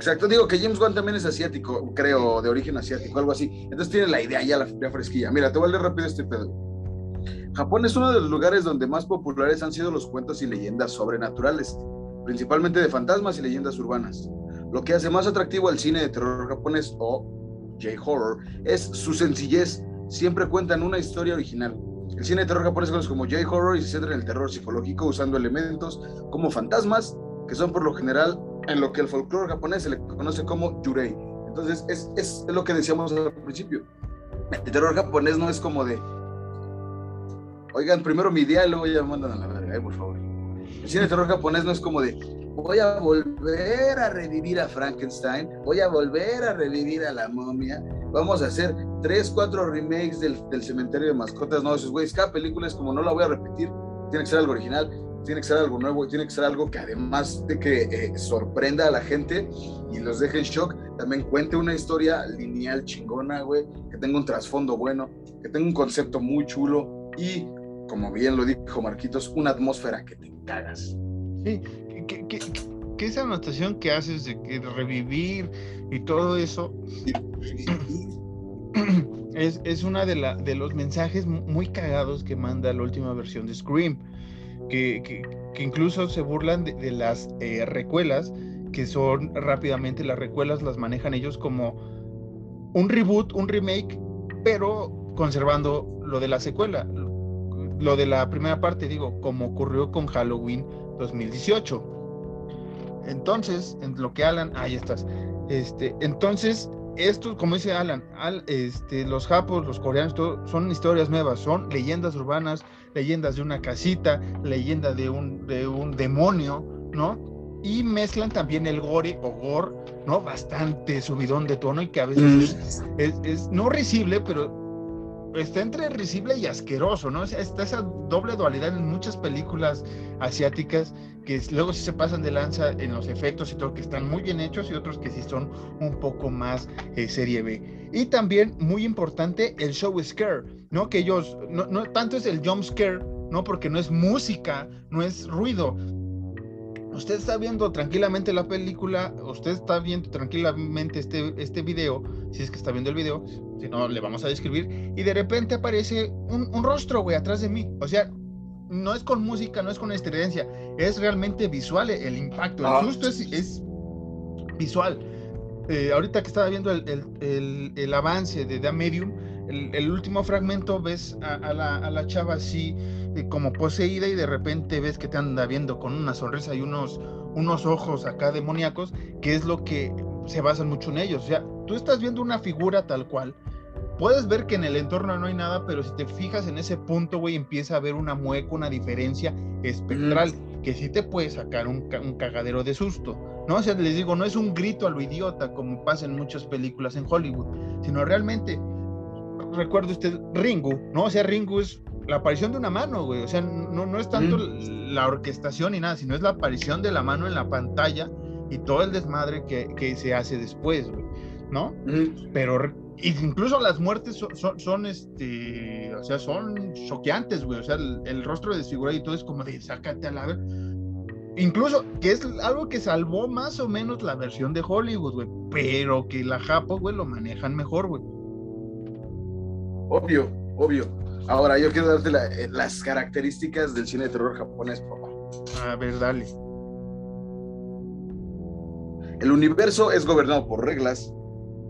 Exacto, digo que James Wan también es asiático, creo, de origen asiático, algo así. Entonces tiene la idea ya, la, la fresquilla. Mira, te voy a leer rápido este pedo. Japón es uno de los lugares donde más populares han sido los cuentos y leyendas sobrenaturales, principalmente de fantasmas y leyendas urbanas. Lo que hace más atractivo al cine de terror japonés o J-horror es su sencillez. Siempre cuentan una historia original. El cine de terror japonés conoce como J-horror y se centra en el terror psicológico usando elementos como fantasmas, que son por lo general en lo que el folclore japonés se le conoce como yurei. Entonces, es, es, lo que decíamos al principio. El terror japonés no es como de, oigan, primero mi día y luego ya mandan a la verga, por favor. El cine de terror japonés no es como de, voy a volver a revivir a Frankenstein, voy a volver a revivir a la momia, vamos a hacer tres, cuatro remakes del, del cementerio de mascotas, no, esos güeyes, cada película es como no la voy a repetir, tiene que ser algo original, tiene que ser algo nuevo, tiene que ser algo que además de que eh, sorprenda a la gente y los deje en shock, también cuente una historia lineal chingona, güey, que tenga un trasfondo bueno, que tenga un concepto muy chulo y, como bien lo dijo Marquitos, una atmósfera que te cagas. Sí, que, esa anotación que haces de, que revivir y todo eso es, es una de, la, de los mensajes muy cagados que manda la última versión de Scream que, incluso se burlan de, las eh, recuelas, que son rápidamente las recuelas las manejan ellos como un reboot, un remake, pero conservando lo de la secuela, lo de la primera parte, digo, como ocurrió con Halloween 2018. Entonces, en lo que Alan, ahí estás. Este, entonces, esto, como dice Alan, este, los japos, los coreanos, todo, son historias nuevas, son leyendas urbanas, leyendas de una casita, leyenda de un, de un demonio, ¿no? Y mezclan también el gore o gore, ¿no? Bastante subidón de tono y que a veces mm. es, no risible, pero está entre risible y asqueroso, ¿no? Está esa doble dualidad en muchas películas asiáticas que luego sí se pasan de lanza en los efectos y todo, que están muy bien hechos y otros que sí son un poco más eh, serie B. Y también, muy importante, el show scare, ¿no? Que ellos, no, no tanto es el jump scare, ¿no? Porque no es música, no es ruido. Usted está viendo tranquilamente la película, usted está viendo tranquilamente este, este video, si es que está viendo el video, si no, le vamos a describir, y de repente aparece un, un rostro, güey, atrás de mí. O sea, no es con música, no es con estridencia, es realmente visual el impacto. El ah. susto es, visual. Eh, ahorita que estaba viendo el, avance de The Medium, el, último fragmento ves a, la, chava así eh, como poseída y de repente ves que te anda viendo con una sonrisa y unos, unos ojos acá demoníacos, que es lo que se basan mucho en ellos. O sea, tú estás viendo una figura tal cual, puedes ver que en el entorno no hay nada, pero si te fijas en ese punto, güey, empieza a haber una mueca, una diferencia espectral, que sí te puede sacar un, cagadero de susto. ¿no? O sea, les digo, no es un grito a lo idiota como pasa en muchas películas en Hollywood, sino realmente, recuerdo usted, Ringo, ¿no? O sea, Ringo es la aparición de una mano, güey. O sea, no, no es tanto la orquestación ni nada, sino es la aparición de la mano en la pantalla y todo el desmadre que, que se hace después, güey, ¿no? Pero incluso las muertes son, son, este, o sea, son choqueantes, güey. O sea, el, rostro desfigurado y todo es como de sácate a la ver. Incluso, que es algo que salvó más o menos la versión de Hollywood, güey. Pero que la Japo, güey, lo manejan mejor, güey. Obvio, obvio. Ahora, yo quiero darte eh, las características del cine de terror japonés, papá. A ver, dale. El universo es gobernado por reglas,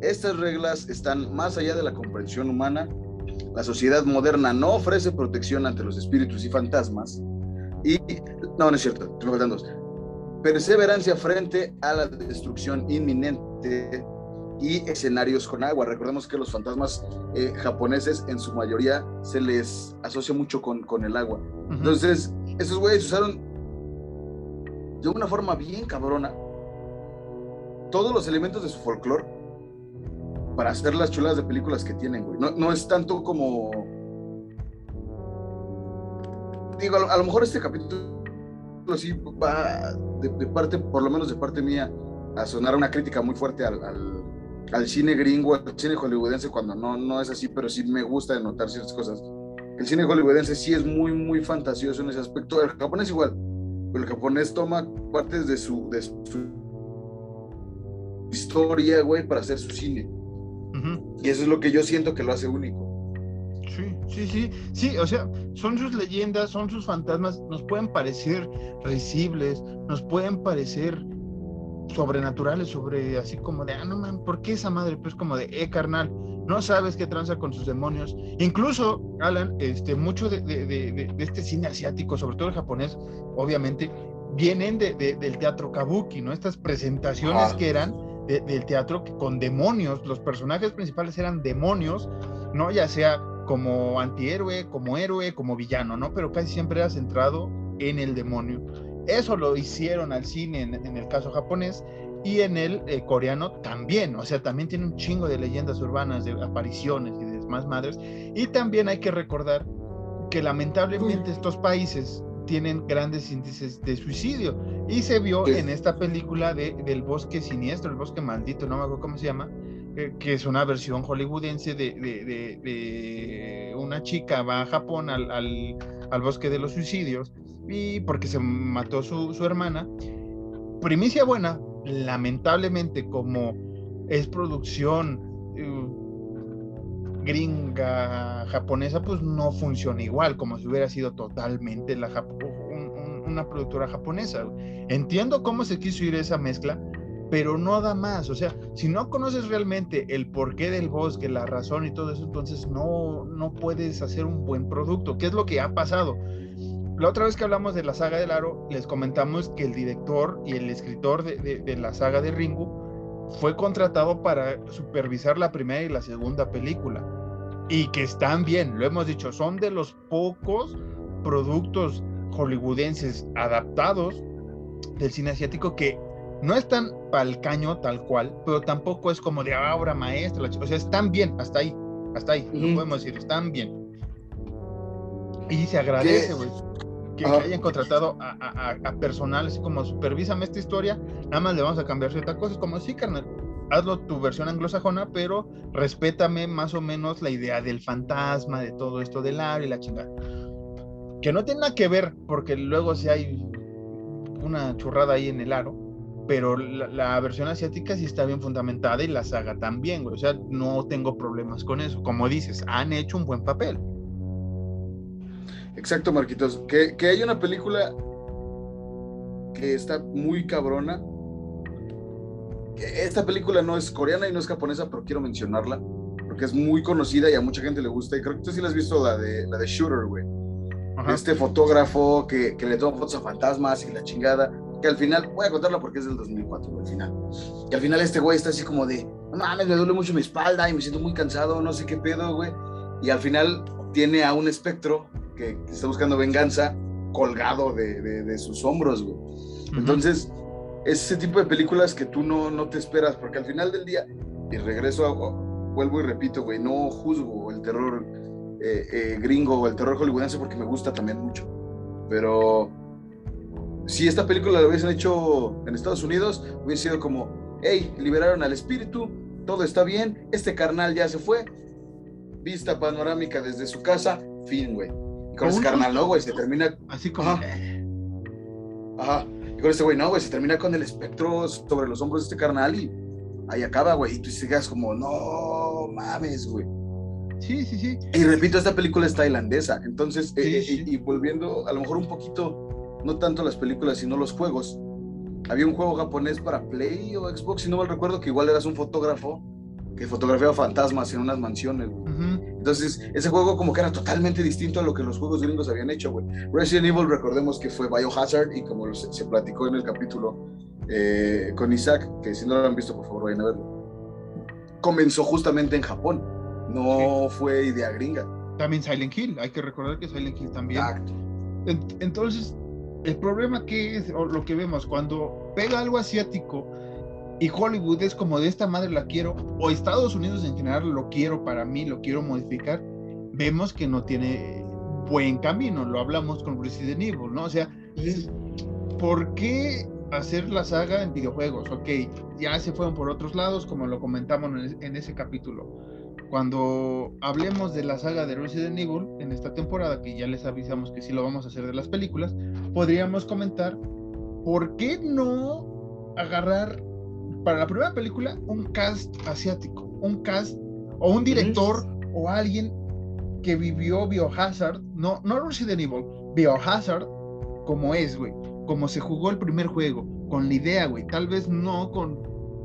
estas reglas están más allá de la comprensión humana. La sociedad moderna no ofrece protección ante los espíritus y fantasmas. Y, no, no es cierto, me faltan dos. Perseverancia frente a la destrucción inminente y escenarios con agua. Recordemos que los fantasmas eh, japoneses en su mayoría se les asocia mucho con, con el agua. Entonces, esos güeyes usaron de una forma bien cabrona todos los elementos de su folclore para hacer las chulas de películas que tienen, güey. No, es tanto como. Digo, a lo, mejor este capítulo sí va de, parte, por lo menos de parte mía, a sonar una crítica muy fuerte al, al, cine gringo, al cine hollywoodense, cuando no, no es así, pero sí me gusta notar ciertas cosas el cine hollywoodense sí es muy, muy fantasioso en ese aspecto. El japonés igual, pero el japonés toma partes de su, de su historia, güey, para hacer su cine. Y eso es lo que yo siento que lo hace único. Sí, sí, sí, sí, o sea, son sus leyendas, son sus fantasmas, nos pueden parecer risibles, nos pueden parecer sobrenaturales, sobre así como de, ah, no man, ¿por qué esa madre? Pues como de, eh, carnal, no sabes qué tranza con sus demonios. Incluso, Alan, este, mucho de, de, de, este cine asiático, sobre todo el japonés, obviamente, vienen del teatro kabuki, ¿no? Estas presentaciones que eran del teatro con demonios, los personajes principales eran demonios, ¿no? Ya sea como antihéroe, como héroe, como villano, ¿no? Pero casi siempre era centrado en el demonio. Eso lo hicieron al cine en, el caso japonés y en el eh, coreano también, o sea, también tiene un chingo de leyendas urbanas, de apariciones y de más madres. Y también hay que recordar que lamentablemente estos países tienen grandes índices de suicidio. Y se vio en esta película de, del bosque siniestro, el bosque maldito, no me acuerdo cómo se llama, eh, que es una versión hollywoodense de, de, una chica va a Japón al, al, al, bosque de los suicidios porque se mató su, su hermana. Primicia buena, lamentablemente como es producción uh, gringa japonesa, pues no funciona igual, como si hubiera sido totalmente la una productora japonesa. Entiendo cómo se quiso ir esa mezcla, pero no da más. O sea, si no conoces realmente el porqué del bosque, la razón y todo eso, entonces no, no puedes hacer un buen producto. ¿Qué es lo que ha pasado? La otra vez que hablamos de la saga del aro, les comentamos que el director y el escritor de, la saga de Ringu fue contratado para supervisar la primera y la segunda película. Y que están bien, lo hemos dicho, son de los pocos productos hollywoodenses adaptados del cine asiático que no están pa'l caño tal cual, pero tampoco es como de ah, obra maestra. O sea, están bien, hasta ahí, hasta ahí, lo podemos decir, están bien. Y se agradece, güey que, hayan contratado a, a, personal, así como supervísame esta historia, nada más le vamos a cambiar ciertas cosas, como sí, carnal, hazlo tu versión anglosajona, pero respétame más o menos la idea del fantasma, de todo esto del aro y la chingada. Que no tiene nada que ver, porque luego si hay una churrada ahí en el aro, pero la, la, versión asiática sí está bien fundamentada y la saga también, güey. O sea, no tengo problemas con eso. Como dices, han hecho un buen papel. Exacto, Marquitos. Que, hay una película que está muy cabrona. Esta película no es coreana y no es japonesa, pero quiero mencionarla porque es muy conocida y a mucha gente le gusta. Y creo que tú sí la has visto, la de, la de Shooter, güey. Este fotógrafo que, le toma fotos a fantasmas y la chingada. Que al final, voy a contarla porque es del 2004, al final. Que al final este güey está así como de, no mames, me duele mucho mi espalda y me siento muy cansado, no sé qué pedo, güey. Y al final tiene a un espectro que, está buscando venganza colgado de, sus hombros, güey. Entonces, es ese tipo de películas que tú no, no te esperas, porque al final del día, y regreso, a, vuelvo y repito, güey, no juzgo el terror eh, eh, gringo o el terror hollywoodense porque me gusta también mucho. Pero si esta película la hubiesen hecho en Estados Unidos, hubiese sido como, hey, liberaron al espíritu, todo está bien, este carnal ya se fue, vista panorámica desde su casa, fin, güey con ese carnal, no, güey, se termina. Así como. Ajá. Y con este güey, no, güey, se termina con el espectro sobre los hombros de este carnal y ahí acaba, güey. Y tú sigas como, no mames, güey. Sí, sí, sí. Y repito, esta película es tailandesa. Entonces, eh, eh, Y, volviendo a lo mejor un poquito, no tanto las películas, sino los juegos. Había un juego japonés para Play o Xbox, si no mal recuerdo, que igual eras un fotógrafo que fotografiaba fantasmas en unas mansiones, Entonces, ese juego como que era totalmente distinto a lo que los juegos gringos habían hecho, güey. Resident Evil, recordemos que fue Biohazard y como se, platicó en el capítulo eh, con Isaac, que si no lo han visto, por favor, vayan a verlo. Comenzó justamente en Japón, no fue idea gringa. También Silent Hill, hay que recordar que Silent Hill también. Exacto. Entonces, el problema que es, o lo que vemos, cuando pega algo asiático, y Hollywood es como de esta madre la quiero, o Estados Unidos en general lo quiero para mí, lo quiero modificar, vemos que no tiene buen camino, lo hablamos con Resident Evil, ¿no? O sea, ¿por qué hacer la saga en videojuegos? Ok, ya se fueron por otros lados, como lo comentamos en ese capítulo, cuando hablemos de la saga de Resident Evil en esta temporada, que ya les avisamos que sí lo vamos a hacer de las películas, podríamos comentar por qué no agarrar para la primera película un cast asiático, un cast o un director o alguien que vivió Biohazard, no, no Resident Evil, Biohazard como es, güey, como se jugó el primer juego, con la idea, güey, tal vez no con,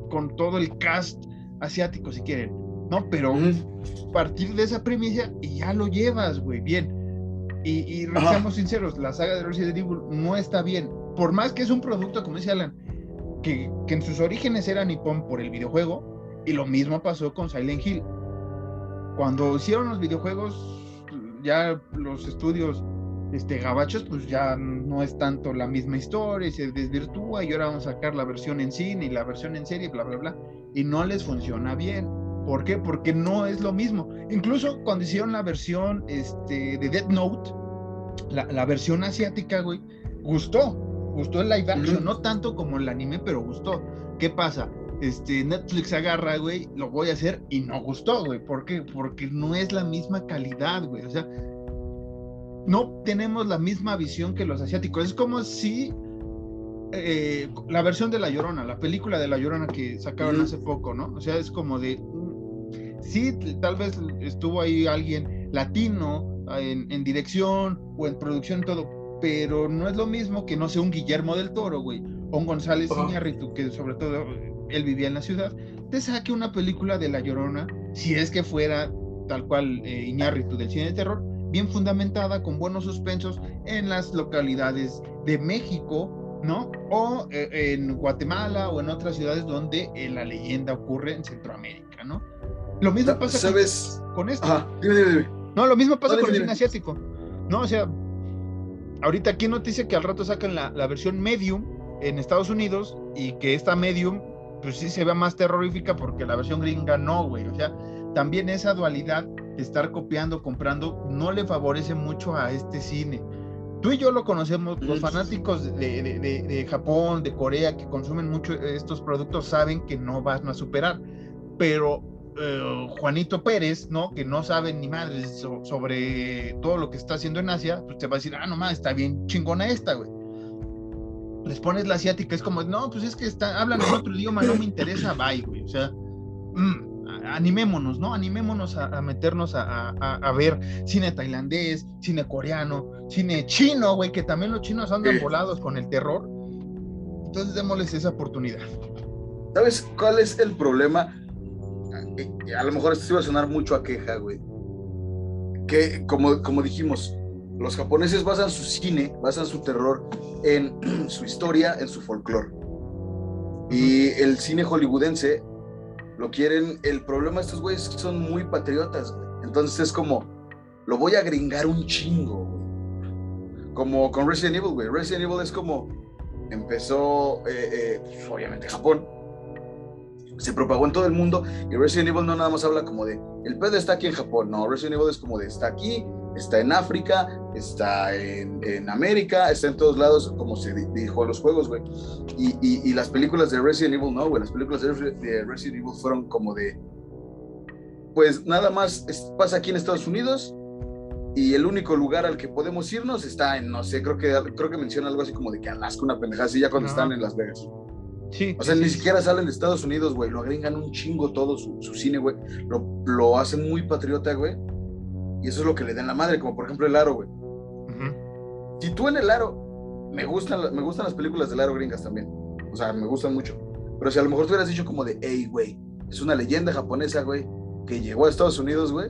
con todo el cast asiático si quieren, ¿no? Pero partir de esa premisa y ya lo llevas, güey, bien. Y, y seamos sinceros, la saga de Resident Evil no está bien. Por más que es un producto, como dice Alan, que, en sus orígenes era nipón por el videojuego, y lo mismo pasó con Silent Hill. Cuando hicieron los videojuegos, ya los estudios este, gabachos, pues ya no es tanto la misma historia, se desvirtúa y ahora vamos a sacar la versión en cine y la versión en serie, bla, bla, bla, y no les funciona bien. ¿Por qué? Porque no es lo mismo. Incluso cuando hicieron la versión este, de Death Note, la, versión asiática, güey, gustó. Gustó el live action, no tanto como el anime, pero gustó. ¿Qué pasa? Este, Netflix agarra, güey, lo voy a hacer y no gustó, güey. ¿Por qué? Porque no es la misma calidad, güey. O sea, no tenemos la misma visión que los asiáticos. Es como si eh, la versión de La Llorona, la película de La Llorona que sacaron hace poco, ¿no? O sea, es como de, sí, tal vez estuvo ahí alguien latino en, dirección o en producción, todo, pero no es lo mismo que no sea un Guillermo del Toro, güey, o un González Iñárritu, que sobre todo él vivía en la ciudad, te saque una película de La Llorona, si es que fuera tal cual eh, Iñárritu del cine de terror, bien fundamentada, con buenos suspensos en las localidades de México, ¿no? O eh, en Guatemala o en otras ciudades donde eh, la leyenda ocurre en Centroamérica, ¿no? Lo mismo pasa ¿sabes? Con, esto. No, lo mismo pasa con el cine asiático. No, o sea, ahorita aquí noticia que al rato sacan la, la, versión Medium en Estados Unidos y que esta Medium, pues sí se ve más terrorífica porque la versión gringa no, güey. O sea, también esa dualidad de estar copiando, comprando, no le favorece mucho a este cine. Tú y yo lo conocemos, los fanáticos de, de, de, de Japón, de Corea, que consumen mucho estos productos, saben que no van a superar. Pero eh, Juanito Pérez, ¿no? Que no sabe ni madres sobre todo lo que está haciendo en Asia, pues te va a decir, ah, no más, está bien chingona esta, güey. Les pones la asiática, es como, no, pues es que está, hablan en otro idioma, no me interesa, bye, güey. O sea, mm, animémonos, ¿no? Animémonos a, meternos a, a, ver cine tailandés, cine coreano, cine chino, güey, que también los chinos andan volados con el terror. Entonces démosles esa oportunidad. ¿Sabes cuál es el problema? A lo mejor esto iba a sonar mucho a queja, güey. Que como, como dijimos, los japoneses basan su cine, basan su terror en su historia, en su folclore. Y el cine hollywoodense lo quieren. El problema de estos güeyes es que son muy patriotas, güey. Entonces es como, lo voy a gringar un chingo, güey. Como con Resident Evil, güey. Resident Evil es como, empezó, eh, eh, pues, obviamente, Japón se propagó en todo el mundo y Resident Evil no nada más habla como de el pedo está aquí en Japón, no, Resident Evil es como de está aquí, está en África, está en, en América, está en todos lados, como se dijo en los juegos, güey. Y, y, las películas de Resident Evil, no, güey, las películas de, Resident Evil fueron como de, pues nada más pasa aquí en Estados Unidos y el único lugar al que podemos irnos está en, no sé, creo que, creo que menciona algo así como de que Alaska, una pendejada así, ya cuando están en Las Vegas o sea, ni siquiera salen de Estados Unidos, güey. Lo agregan un chingo todo su, cine, güey. Lo, lo, hacen muy patriota, güey. Y eso es lo que le dan la madre, como por ejemplo el Aro, güey. Si tú en el Aro, me gustan, me gustan las películas del Aro gringas también. O sea, me gustan mucho. Pero si a lo mejor tú hubieras dicho como de, hey, güey, es una leyenda japonesa, güey, que llegó a Estados Unidos, güey,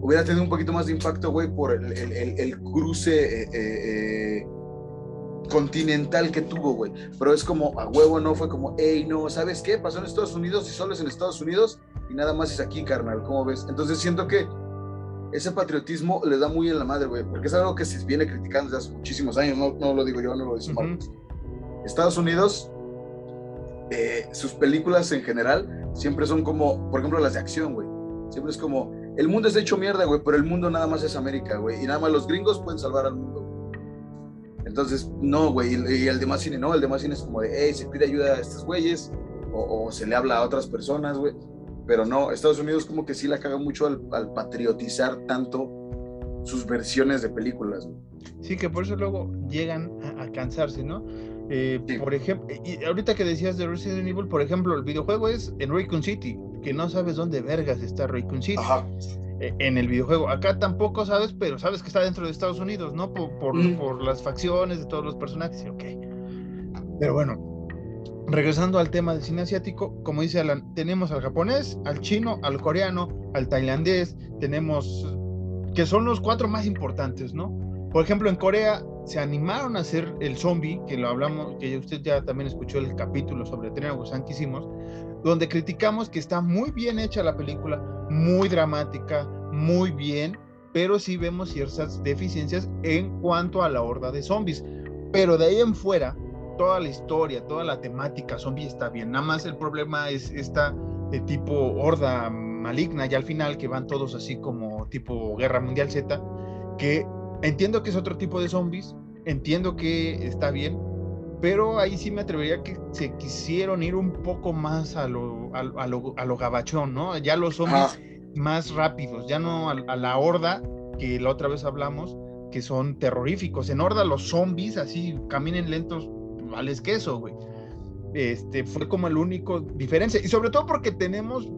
hubiera tenido un poquito más de impacto, güey, por el, el, el, cruce eh, eh, eh continental que tuvo, güey. Pero es como, a huevo no, fue como, hey, no, ¿sabes qué? Pasó en Estados Unidos y solo es en Estados Unidos y nada más es aquí, carnal, ¿cómo ves? Entonces siento que ese patriotismo le da muy en la madre, güey, porque es algo que se viene criticando desde hace muchísimos años, no, no lo digo yo, no lo dice Marcos. Estados Unidos, eh, sus películas en general siempre son como, por ejemplo, las de acción, güey. Siempre es como, el mundo es hecho mierda, güey, pero el mundo nada más es América, güey, y nada más los gringos pueden salvar al mundo. Entonces, no, güey, y, el demás cine no, el demás cine es como de, hey, se pide ayuda a estos güeyes, o, se le habla a otras personas, güey. Pero no, Estados Unidos como que sí la caga mucho al, patriotizar tanto sus versiones de películas. Sí, que por eso luego llegan a, cansarse, ¿no? Eh, por ejemplo, y ahorita que decías de Resident Evil, por ejemplo, el videojuego es en Raycon City, que no sabes dónde vergas está Raycon City. Ajá. Eh, en el videojuego. Acá tampoco sabes, pero sabes que está dentro de Estados Unidos, ¿no? Por, por, mm. por las facciones de todos los personajes. Ok. Pero bueno, regresando al tema del cine asiático, como dice Alan, tenemos al japonés, al chino, al coreano, al tailandés, tenemos que son los cuatro más importantes, ¿no? Por ejemplo, en Corea se animaron a hacer el zombie, que lo hablamos, que usted ya también escuchó el capítulo sobre Tren Busan que hicimos, donde criticamos que está muy bien hecha la película, muy dramática, muy bien, pero sí vemos ciertas deficiencias en cuanto a la horda de zombies. Pero de ahí en fuera, toda la historia, toda la temática zombie está bien. Nada más el problema es esta de tipo horda maligna y al final que van todos así como tipo Guerra Mundial Z, que entiendo que es otro tipo de zombies, entiendo que está bien, pero ahí sí me atrevería que se quisieron ir un poco más a lo, a, lo, a lo gabachón, ¿no? Ya los zombies más rápidos, ya no a, a la horda que la otra vez hablamos, que son terroríficos. En horda los zombies así caminen lentos vales queso, güey. Este, fue como el único diferencia. Y sobre todo porque tenemos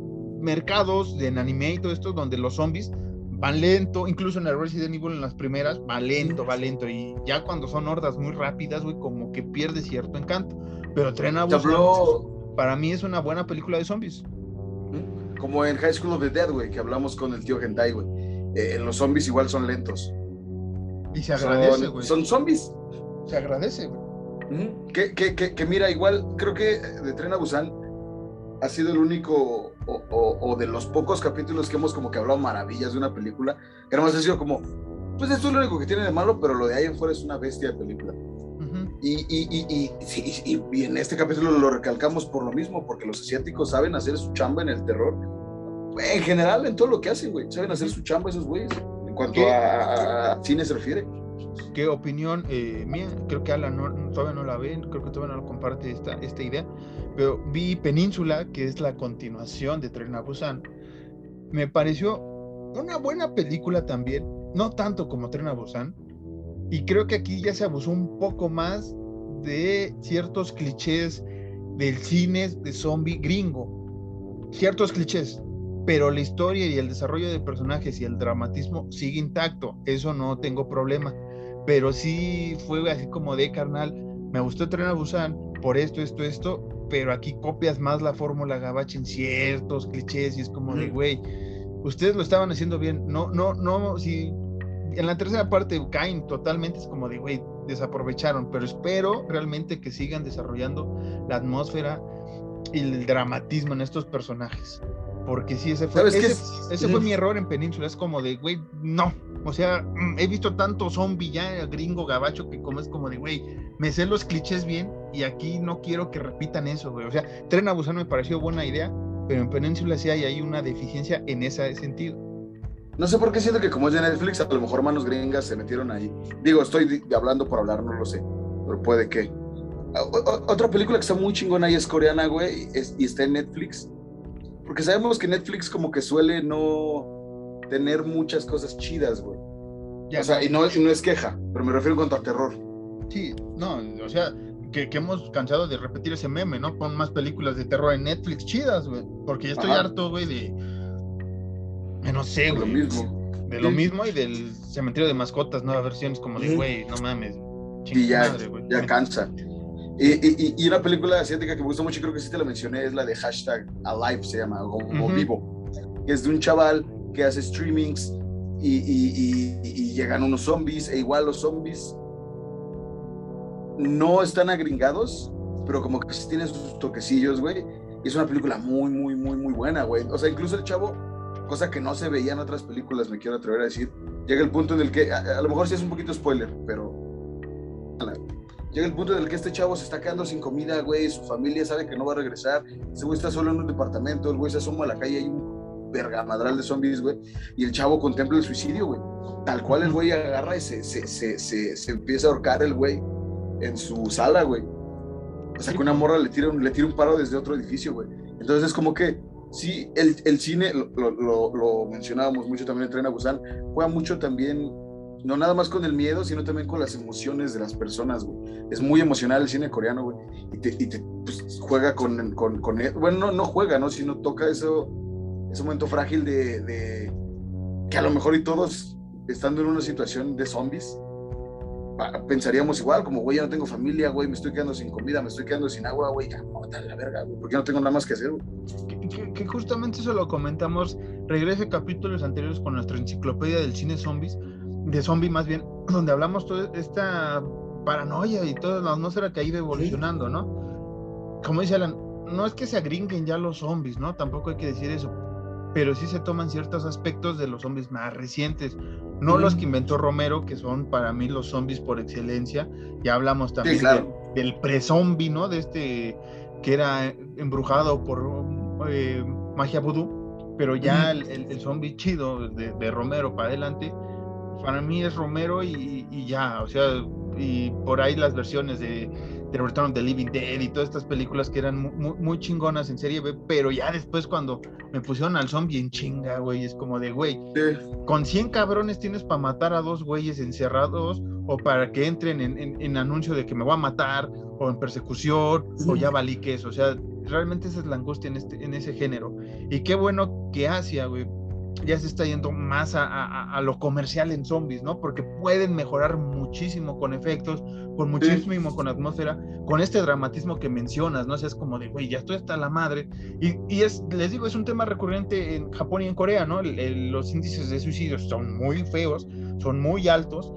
mercados en anime y todo esto donde los zombies van lento, incluso en el Resident Evil en las primeras, va lento, va lento. Y ya cuando son hordas muy rápidas, güey, como que pierde cierto encanto. Pero Tren a para mí es una buena película de zombies. Como en High School of the Dead, güey, que hablamos con el tío Hentai, güey. Eh, los zombies igual son lentos. Y se agradece, güey. Son, son zombies. Se agradece, güey. Que, que, que, mira, igual creo que de Tren a Busan ha sido el único o, de los pocos capítulos que hemos como que hablado maravillas de una película, que más ha sido como, pues esto es lo único que tiene de malo, pero lo de ahí en fuera es una bestia de película. y, y, y, y, y, en este capítulo lo recalcamos por lo mismo, porque los asiáticos saben hacer su chamba en el terror. En general, en todo lo que hacen, güey, saben hacer su chamba esos güeyes, en cuanto a cine se refiere qué opinión eh, mía, creo que Alan todavía no la ve, creo que todavía no lo comparte esta, esta idea, pero vi Península, que es la continuación de Tren a Busan. Me pareció una buena película también, no tanto como Tren a Busan, y creo que aquí ya se abusó un poco más de ciertos clichés del cine de zombie gringo, ciertos clichés, pero la historia y el desarrollo de personajes y el dramatismo sigue intacto, eso no tengo problema pero sí fue así como de carnal, me gustó Tren a Busan por esto, esto, esto, pero aquí copias más la fórmula Gabache en ciertos clichés y es como de, güey, ustedes lo estaban haciendo bien, no, no, no, si en la tercera parte caen totalmente, es como de, güey, desaprovecharon, pero espero realmente que sigan desarrollando la atmósfera y el dramatismo en estos personajes. Porque sí, ese fue, ese, ese fue mi error en Península. Es como de, güey, no. O sea, mm, he visto tanto zombie ya gringo gabacho que como es como de, güey, me sé los clichés bien y aquí no quiero que repitan eso, güey. O sea, Tren a Busan me pareció buena idea, pero en Península sí hay, hay una deficiencia en ese sentido. No sé por qué siento que como es de Netflix, a lo mejor manos gringas se metieron ahí. Digo, estoy hablando por hablar, no lo sé, pero puede que. otra película que está muy chingona y es coreana, güey, y está en Netflix porque sabemos que Netflix como que suele no tener muchas cosas chidas, güey. o sea, y no, no es queja, pero me refiero en cuanto a terror. Sí, no, o sea, que, hemos cansado de repetir ese meme, ¿no? Pon más películas de terror en Netflix chidas, güey. Porque ya estoy harto, güey, de, No sé, güey. De lo mismo. De lo mismo y del cementerio de mascotas, nuevas versiones como de, güey, no mames. Y ya, ya cansa. Y, y, una película asiática que me gustó mucho, creo que sí te la mencioné, es la de hashtag Alive, se llama, o, vivo. Es de un chaval que hace streamings y, llegan unos zombies, e igual los zombies no están agringados, pero como que sí tienen sus toquecillos, güey. Y es una película muy, muy, muy, muy buena, güey. O sea, incluso el chavo, cosa que no se veía en otras películas, me quiero atrever a decir, llega el punto en el que, a, a lo mejor sí es un poquito spoiler, pero llega el punto en el que este chavo se está quedando sin comida, güey, su familia sabe que no va a regresar, ese güey está solo en un departamento, el güey se asoma a la calle, hay un vergamadral de zombies, güey, y el chavo contempla el suicidio, güey. Tal cual el güey agarra y se, se, se, se, empieza a ahorcar el güey en su sala, güey. O sea, que una morra le tira, un, le tira un paro desde otro edificio, güey. Entonces es como que sí, el, el cine, lo, lo, lo, mencionábamos mucho también en Tren a Busan, juega mucho también, no nada más con el miedo, sino también con las emociones de las personas, güey. Es muy emocional el cine coreano, güey. Y te, y te pues, juega con, con, con, bueno, no, no juega, ¿no? Sino toca eso, ese momento frágil de, de que a lo mejor y todos, estando en una situación de zombies, pensaríamos igual, como, güey, ya no tengo familia, güey, me estoy quedando sin comida, me estoy quedando sin agua, güey, ya, la verga, güey, porque no tengo nada más que hacer, Que, justamente eso lo comentamos, regrese capítulos anteriores con nuestra enciclopedia del cine zombies, de zombie más bien, donde hablamos toda esta paranoia y toda la atmósfera que ha ido evolucionando, ¿no? Como dice Alan, no es que se agringuen ya los zombies, ¿no? Tampoco hay que decir eso, pero sí se toman ciertos aspectos de los zombies más recientes. No los que inventó Romero, que son para mí los zombies por excelencia. Ya hablamos también del pre-zombie, ¿no? De este que era embrujado por eh, magia vudú, pero ya el, el, zombie chido de, Romero para adelante, para mí es Romero y, y, ya, o sea, y por ahí las versiones de The Return of the Living Dead y todas estas películas que eran muy, chingonas en serie B, pero ya después cuando me pusieron al zombie en chinga, güey, es como de, güey, con 100 cabrones tienes para matar a dos güeyes encerrados o para que entren en, anuncio de que me voy a matar o en persecución o ya valí que eso, o sea, realmente esa es la angustia en, este, en ese género. Y qué bueno que Asia, güey, ya se está yendo más a, lo comercial en zombies, ¿no? Porque pueden mejorar muchísimo con efectos, con muchísimo con atmósfera, con este dramatismo que mencionas, ¿no? O sea, es como de, güey, ya estoy hasta la madre. Y, es, les digo, es un tema recurrente en Japón y en Corea, ¿no? los índices de suicidios son muy feos, son muy altos.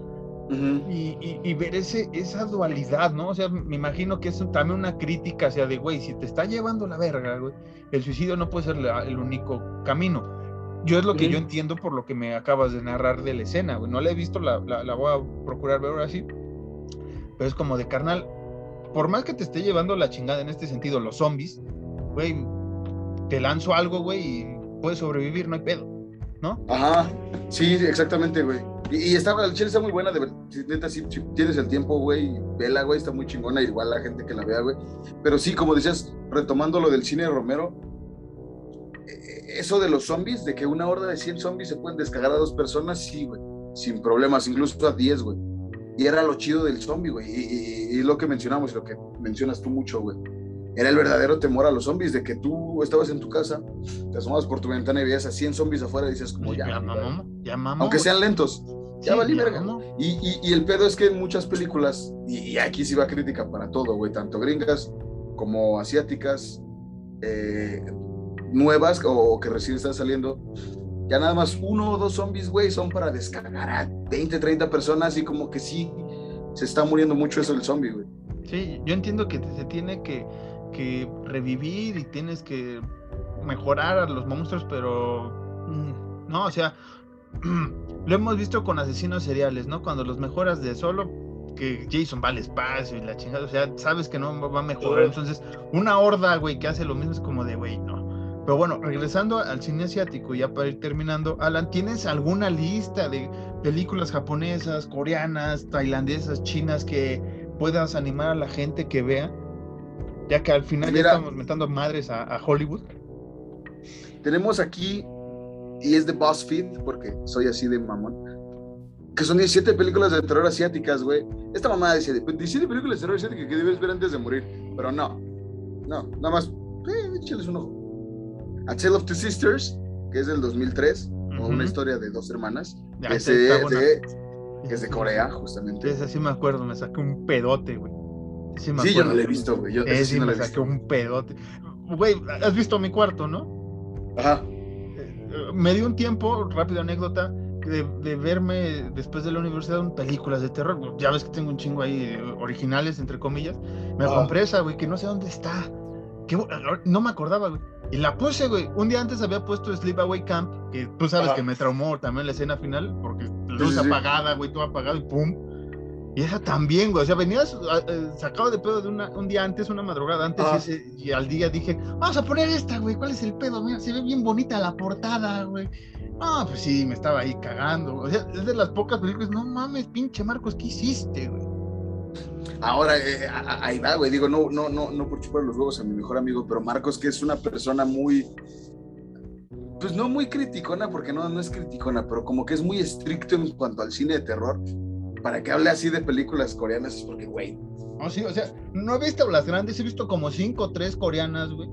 y, ver ese, esa dualidad, ¿no? O sea, me imagino que es también una crítica, sea, de, güey, si te está llevando la verga, güey, el suicidio no puede ser el único camino yo es lo que yo entiendo por lo que me acabas de narrar de la escena, güey. No la he visto, la, la, voy a procurar ver ahora sí. Pero es como de carnal. Por más que te esté llevando la chingada en este sentido, los zombies, güey, te lanzo algo, güey, y puedes sobrevivir, no hay pedo, ¿no? Ajá, sí, exactamente, güey. Y, está, la chile está muy buena, de neta, si, tienes el tiempo, güey, vela, güey, está muy chingona, igual la gente que la vea, güey. Pero sí, como decías, retomando lo del cine de Romero, eso de los zombies, de que una horda de 100 zombies se pueden descargar a dos personas, sí, güey, sin problemas, incluso a 10, güey. Y era lo chido del zombie, güey. Y, lo que mencionamos, lo que mencionas tú mucho, güey. Era el verdadero temor a los zombies, de que tú estabas en tu casa, te asomabas por tu ventana y veías a 100 zombies afuera y dices, como ya. Ya, mamá, ya mamá, Aunque sean lentos. Ya valí verga. Y, y, el pedo es que en muchas películas, y, aquí sí va crítica para todo, güey, tanto gringas como asiáticas, eh, nuevas o que recién están saliendo, ya nada más uno o dos zombies, güey, son para descargar a 20, 30 personas y como que sí, se está muriendo mucho eso del zombie, güey. Sí, yo entiendo que se tiene que, que revivir y tienes que mejorar a los monstruos, pero mm, no, o sea, lo hemos visto con asesinos seriales, ¿no? Cuando los mejoras de solo, que Jason va al espacio y la chingada, o sea, sabes que no va a mejorar. Entonces, una horda, güey, que hace lo mismo es como de, güey, no. Pero bueno, regresando al cine asiático, ya para ir terminando, Alan, ¿tienes alguna lista de películas japonesas, coreanas, tailandesas, chinas que puedas animar a la gente que vea? Ya que al final ya estamos metiendo madres a, Hollywood. Tenemos aquí, y es de BuzzFeed, porque soy así de mamón, que son 17 películas de terror asiáticas, güey. Esta mamá dice, 17 películas de terror asiáticas que debes ver antes de morir, pero no, no, nada más, eh, échales un ojo. A Tale of Two Sisters, que es del 2003, o una historia de dos hermanas, que, es de, es de Corea, justamente. Esa sí me acuerdo, me saqué un pedote, güey. Sí, yo no la he visto, güey. Yo sí, me saqué un pedote. Güey, has visto mi cuarto, ¿no? Ajá. Eh, me dio un tiempo, rápida anécdota, de, verme después de la universidad en películas de terror. Ya ves que tengo un chingo ahí eh, originales, entre comillas. Me compré esa, güey, que no sé dónde está. no me acordaba, güey. Y la puse, güey. Un día antes había puesto Sleepaway Camp, que tú sabes que me traumó también la escena final, porque luz apagada, güey, todo apagado y pum. Y esa también, güey. O sea, venías eh, sacado de pedo de una, un día antes, una madrugada antes, y, al día dije, vamos a poner esta, güey. ¿Cuál es el pedo? Mira, se ve bien bonita la portada, güey. Ah, pues sí, me estaba ahí cagando. O sea, es de las pocas películas, no mames, pinche Marcos, ¿qué hiciste, güey? Ahora, eh, ahí va, güey. Digo, no, no, no, no por chupar los huevos a mi mejor amigo, pero Marcos, que es una persona muy, pues no muy criticona, porque no, no es criticona, pero como que es muy estricto en cuanto al cine de terror. Para que hable así de películas coreanas es porque, güey. No, sí, o sea, no he visto las grandes, he visto como cinco o tres coreanas, güey.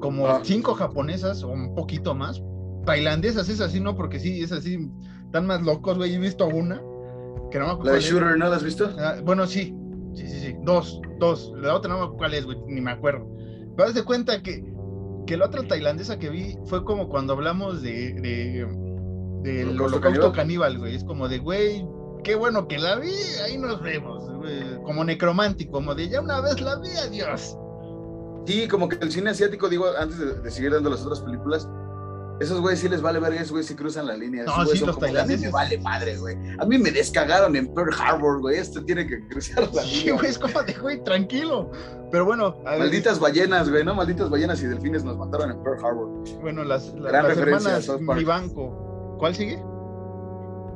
Como Ah. cinco japonesas o un poquito más. Tailandesas es así, ¿no? Porque sí, es así, están más locos, güey. He visto una, que no me acuerdo La de. Shooter, ¿no la has visto? Ah, bueno, sí, sí, sí, sí. Dos, dos. La otra no me acuerdo cuál es, güey, ni me acuerdo. Pero haz de cuenta que, que la otra tailandesa que vi fue como cuando hablamos de, de del ¿Holocausto holocausto caníbal? caníbal, güey. Es como de, güey, qué bueno que la vi, ahí nos vemos. güey. Como necromántico, como de ya una vez la vi, adiós. Sí, como que el cine asiático, digo, antes de, de seguir dando las otras películas, esos güeyes sí les vale verga, esos güeyes sí cruzan la línea. No, sí, los de, A mí me tailandeses. vale madre, güey. A mí me descagaron en Pearl Harbor, güey. Esto tiene que cruzar la Sí, línea. güey, es como de, güey, tranquilo. Pero bueno, a ver, Malditas ballenas, güey, ¿no? Malditas ballenas y delfines nos mataron en Pearl Harbor. bueno, las, las, Gran las referencia. Mi Banco. ¿Cuál sigue?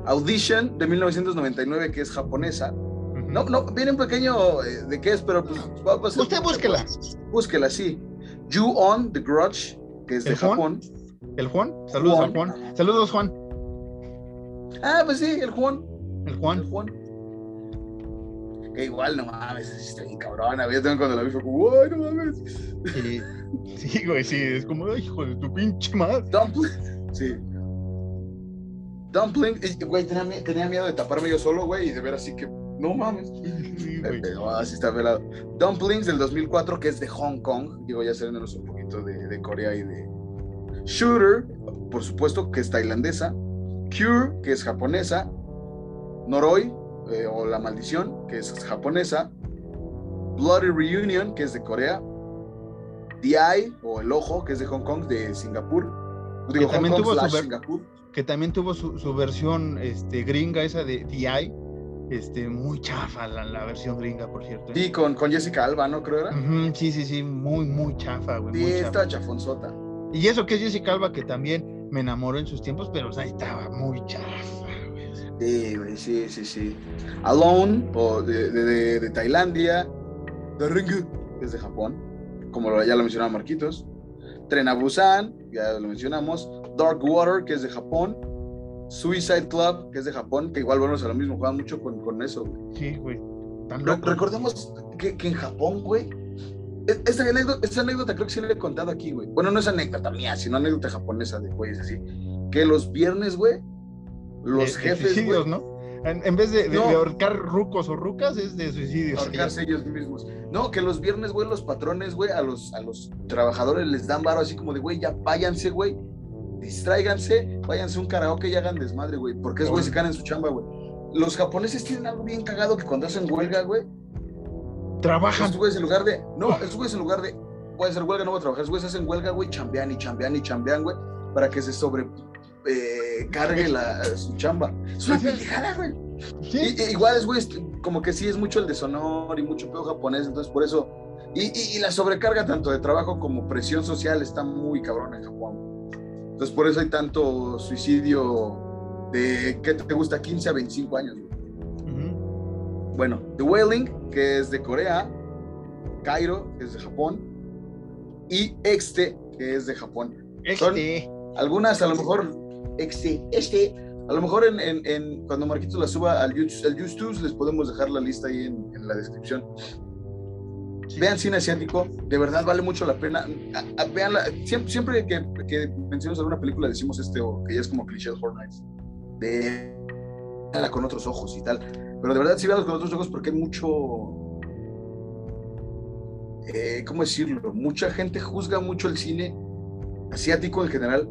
Audition de 1999, que es japonesa. No, no, viene un pequeño eh, de qué es, pero pues va, a. Usted búsquela. Búsquela, sí. You On, The Grudge, que es de ¿El Juan? ¿El Juan? Saludos Juan. al Juan. Saludos, Juan. Ah, pues sí, el Juan. El El Juan. Juan. Que igual, no mames, está bien cabrona. Yo también cuando la vi fue como, ay, no mames. Sí, sí, güey, sí, es como, "Ay, hijo de tu pinche madre. Dumpling. Sí. Dumpling. Güey, tenía, mie- tenía miedo de taparme yo solo, güey, y de ver así que, no mames. Sí, güey. Así está pelado. Dumplings del 2004, que es de Hong Kong. Digo, ya saliéndonos un poquito de, de Corea y de. Shooter, por supuesto, que es tailandesa. Cure, que es japonesa. Noroi, eh, o La Maldición, que es japonesa. Bloody Reunion, que es de Corea. The Eye, o El Ojo, que es de Hong Kong, de Singapur. Digo, Hong también Kong tuvo su Singapur. Que también tuvo su, su versión este, gringa, esa de DI. Este, muy chafa la, la versión gringa, por cierto. ¿eh? Sí, con, con Jessica Alba, ¿no? Creo era. Sí, sí, sí, muy, muy chafa, güey. Sí, muy chafa. está chafonzota. Y eso que es Jessica Alba, que también me enamoró en sus tiempos, pero o sea, estaba muy chafa, Sí, güey, sí, sí, sí. Alone, o de, de, de- de Tailandia. The Ring, que es de Japón, como ya lo mencionaba Marquitos. Tren a Busan, ya lo mencionamos. Dark Water, que es de Japón. Suicide Club, que es de Japón, que igual volvemos a lo mismo, juegan mucho con, con eso. güey. Sí, güey. Re- recordemos que, que en Japón, güey, esta anécdota, esta anécdota creo que sí le he contado aquí, güey. Bueno, no es anécdota mía, sino anécdota japonesa de güeyes así. Que los viernes, güey, los De- de jefes, suicidios, güey, ¿no? En, en vez de, de- No. de ahorcar rucos o rucas, es de suicidios. ahorcarse ellos mismos. No, que los viernes, güey, los patrones, güey, a los, a los trabajadores les dan varo así como de, güey, ya váyanse, güey, distráiganse, váyanse un karaoke y hagan desmadre, güey, porque es, güey, se caen en su chamba, güey. Los japoneses tienen algo bien cagado que cuando hacen huelga, güey, Trabajan. estos güeyes en lugar de, no, estos güeyes en lugar de, voy a hacer huelga, no voy a trabajar, estos güeyes hacen huelga, güey, chambean y chambean y chambean, güey, para que se sobre eh, la, su chamba. Es una pendejada, güey. Sí, Y- y- igual es, güey, como que sí es mucho el deshonor y mucho pedo japonés, entonces por eso. Y, y- y la sobrecarga tanto de trabajo como presión social está muy cabrón en Japón. Entonces por eso hay tanto suicidio de, ¿qué te gusta? 15 a 25 años. güey. Bueno, The Wailing, que es de Corea, Cairo, que es de Japón, y Exte, que es de Japón. Son- Este. Algunas a lo mejor, Exte, este, a lo mejor en, en- en- cuando Marquitos la suba al YouTube, al YouTube les podemos dejar la lista ahí en, en la descripción. Sí. Vean cine asiático, de verdad vale mucho la pena. A- a- véanla. Siempre, siempre que, que mencionamos alguna película decimos este, o que ya es como cliché de Horror Nights, de con otros ojos y tal. Pero de verdad sí veanla con otros ojos porque hay mucho, eh, ¿cómo decirlo? Mucha gente juzga mucho el cine asiático en general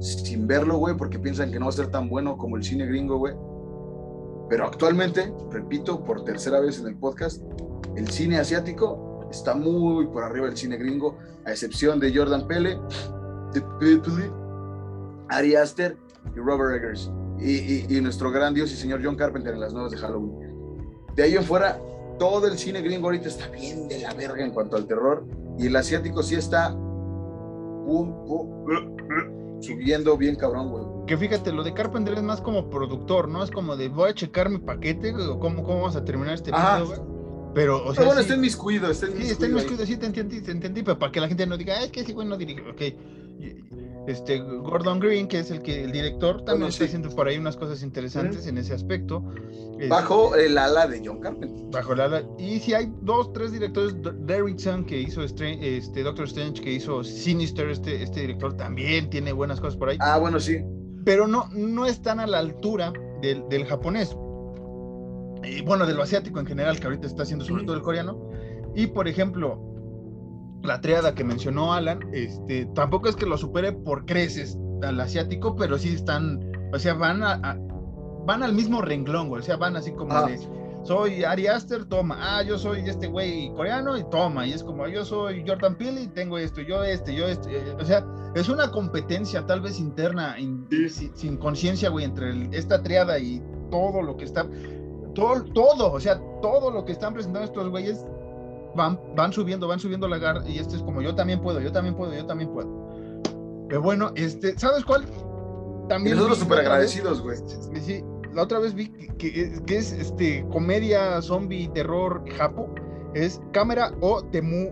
sin verlo, güey, porque piensan que no va a ser tan bueno como el cine gringo, güey. Pero actualmente, repito por tercera vez en el podcast, el cine asiático está muy por arriba del cine gringo, a excepción de Jordan Pele, Ari Aster y Robert Eggers. Y, y- y nuestro gran dios y señor John Carpenter en las nuevas de Halloween. De ahí en fuera, todo el cine gringo ahorita está bien de la verga en cuanto al terror. Y el asiático sí está pum, pum, subiendo bien cabrón, güey. Que fíjate, lo de Carpenter es más como productor, ¿no? Es como de voy a checar mi paquete, cómo, cómo vamos a terminar este Ajá. video. Pero, o sea, Pero bueno, sí, está en mis cuidos, está en sí, mis está en mis cuidos sí te entendí, te entendí, pero para que la gente no diga, "Ah, es que ese güey no dirigió, ok. Este, Gordon Green, que es el que el director, también está haciendo por ahí unas cosas interesantes en ese aspecto. Este, Bajo el ala de John Carpenter. bajo la ala. Y si hay dos, tres directores, D- Derrickson que hizo Stra- este, Doctor Strange, que hizo Sinister, este, este director también tiene buenas cosas por ahí, Ah, bueno, sí. pero no, no están a la altura del, del japonés. Y bueno, de lo asiático en general, que ahorita está haciendo sobre todo el coreano. Y por ejemplo, la triada que mencionó Alan, este, tampoco es que lo supere por creces al asiático, pero sí están, o sea, van a, a- van al mismo renglón, güey, o sea, van así como Ah. de, soy Ari Aster, toma, ah, yo soy este güey coreano y toma, y es como, yo soy Jordan Peele y tengo esto, yo este, yo este, eh, o sea, es una competencia tal vez interna, in- Sí. sin, sin conciencia, güey, entre el- esta triada y todo lo que está, todo, todo, o sea, todo lo que están presentando estos güeyes van, van subiendo, van subiendo la garra y esto es como yo también puedo, yo también puedo, yo también puedo. Pero bueno, este, ¿sabes cuál? Y También nosotros vi súper agradecidos, güey. Sí, la otra vez vi que, que- que es este comedia, zombie, terror, japo. Es cámara o temu.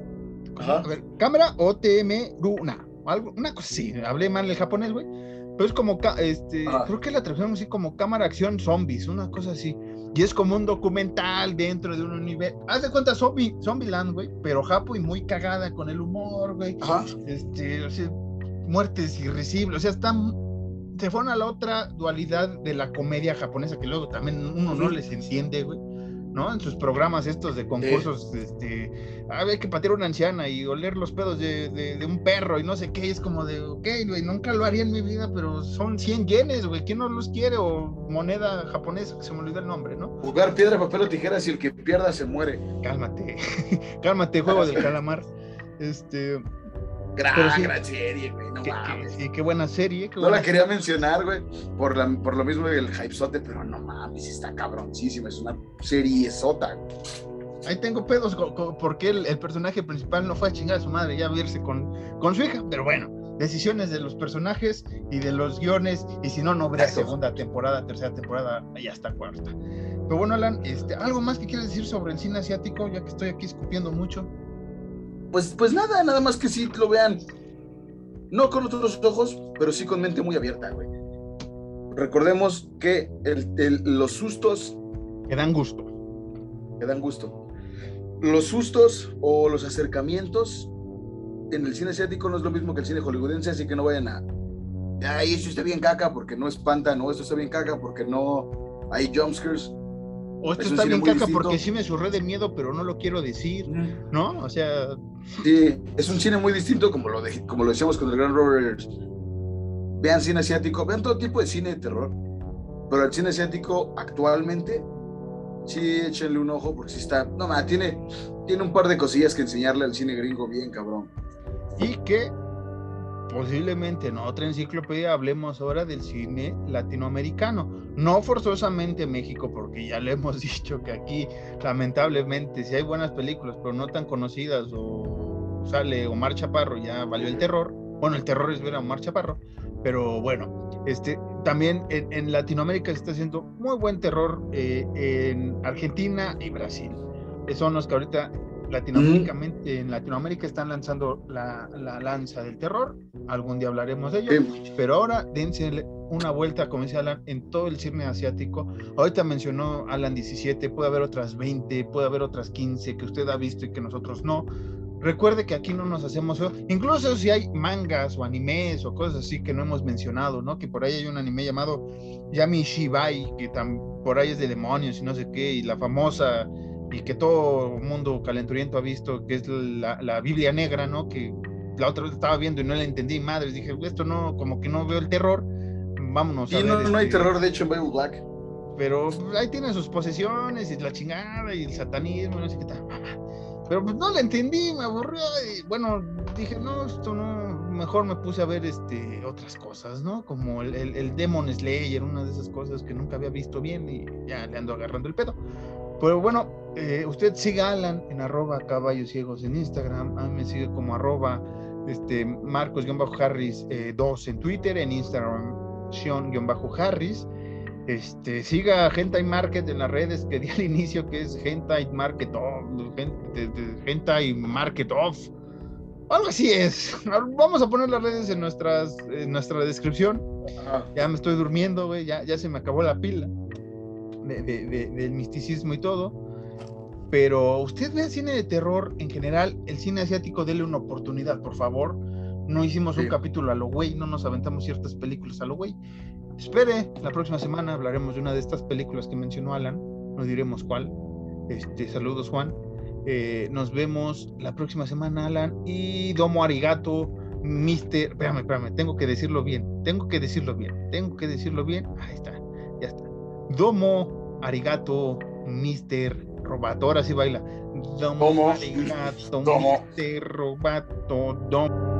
A ver, cámara o tm runa. Algo, una cosa así. Hablé mal el japonés, güey. Pero es como, este, Ajá. creo que la traducción así como cámara acción zombies, una cosa así. Y es como un documental dentro de un universo. Haz de cuenta zombie, Zombieland, güey, pero japo y muy cagada con el humor, güey Ajá. este, o sea, muertes irrisibles, o sea, están, se fueron a la otra dualidad de la comedia japonesa que luego también uno no les entiende, güey, ¿no? En sus programas estos de concursos, este, a ver, que patear una anciana y oler los pedos de, de- de un perro y no sé qué, y es como de, ok, güey, nunca lo haría en mi vida, pero son 100 yenes, güey, ¿quién no los quiere? O moneda japonesa, que se me olvidó el nombre, ¿no? Jugar piedra, papel o tijeras y el que pierda se muere. Cálmate, cálmate, juego del calamar. Este, Gran, sí. gran serie, güey. No qué- mames. qué- y qué buena serie, qué No buena la quería mencionar, güey, por, la, por lo mismo del hypezote, pero no mames, está cabroncísima. Es una serie sota. Ahí tengo pedos porque el, el personaje principal no fue a chingar a su madre ya a verse con, con su hija, pero bueno, decisiones de los personajes y de los guiones, y si no, no habrá segunda temporada, tercera temporada, y hasta cuarta. Pero bueno, Alan, este, ¿algo más que quieras decir sobre el cine asiático, ya que estoy aquí escupiendo mucho? Pues, pues nada, nada más que sí lo vean. No con otros ojos, pero sí con mente muy abierta, güey. Recordemos que el- el- los sustos Que dan gusto. que dan gusto. Los sustos o los acercamientos en el cine asiático no es lo mismo que el cine hollywoodense, así que no vayan a. Ay, esto está bien caca porque no espantan, o esto está bien caca porque no hay jumpscares. O esto está bien caca porque sí me surré de miedo, pero no lo quiero decir, ¿no? O sea, Sí, es un cine muy distinto, como lo, de- como lo decíamos con el gran Robert. Vean cine asiático, vean todo tipo de cine de terror, pero el cine asiático actualmente, sí, échenle un ojo porque sí está. No, ma, tiene, tiene un par de cosillas que enseñarle al cine gringo bien, cabrón. y que posiblemente en otra enciclopedia hablemos ahora del cine latinoamericano. No forzosamente México, porque ya le hemos dicho que aquí, lamentablemente, si hay buenas películas, pero no tan conocidas, o sale Omar Chaparro, ya valió el terror. Bueno, el terror es ver a Omar Chaparro, pero bueno, este, también en, Latinoamérica se está haciendo muy buen terror eh, en Argentina y Brasil. Son los que ahorita latinoamericamente, en Latinoamérica están lanzando la, la lanza del terror. Algún día hablaremos de ello. Sí, Pero ahora dense una vuelta, como dice Alan, en todo el cine asiático. Ahorita mencionó Alan 17, puede haber otras 20, puede haber otras 15 que usted ha visto y que nosotros no. Recuerde que aquí no nos hacemos feo. Incluso si hay mangas o animes o cosas así que no hemos mencionado, ¿no? Que por ahí hay un anime llamado Yami Shibai, que tam- por ahí es de demonios y no sé qué, y la famosa y que todo mundo calenturiento ha visto, que es la, la Biblia negra, ¿no? Que la otra vez estaba viendo y no la entendí, madres, dije, esto no, como que no veo el terror, vámonos Sí, a ver. no, no hay este, terror, de hecho, en Bible Black. Pero ahí tiene sus posesiones y la chingada y el satanismo, y no sé qué tal. Pero pues no la entendí, me aburrió y bueno, dije, no, esto no, mejor me puse a ver este otras cosas, ¿no? Como el, el, el Demon Slayer, una de esas cosas que nunca había visto bien y ya le ando agarrando el pedo. Pero bueno, eh, usted siga a Alan en arroba caballos ciegos en Instagram, a mí me sigue como arroba este, Marcos-Harris 2 en Twitter, en Instagram Sean-Harris. Este, siga a Hentai Market en las redes que di al inicio, que es Hentai Market Off, Hentai Market Off. Algo así es. Vamos a poner las redes en, nuestras, en nuestra descripción. Ya me estoy durmiendo, güey. Ya, ya se me acabó la pila de, del misticismo y todo. Pero usted ve cine de terror en general, el cine asiático, dele una oportunidad, por favor. No hicimos un capítulo a lo güey, no nos aventamos ciertas películas a lo güey. Espere, la próxima semana hablaremos de una de estas películas que mencionó Alan, no diremos cuál. Este, saludos, Juan. Eh, nos vemos la próxima semana, Alan. Y Domo Arigato, Mister. Espérame, espérame, tengo que decirlo bien. Tengo que decirlo bien. Tengo que decirlo bien. Ahí está, ya está. Domo Arigato, Mister Robato. Ahora sí baila. Domo, Arigato, Mister Robato. Domo.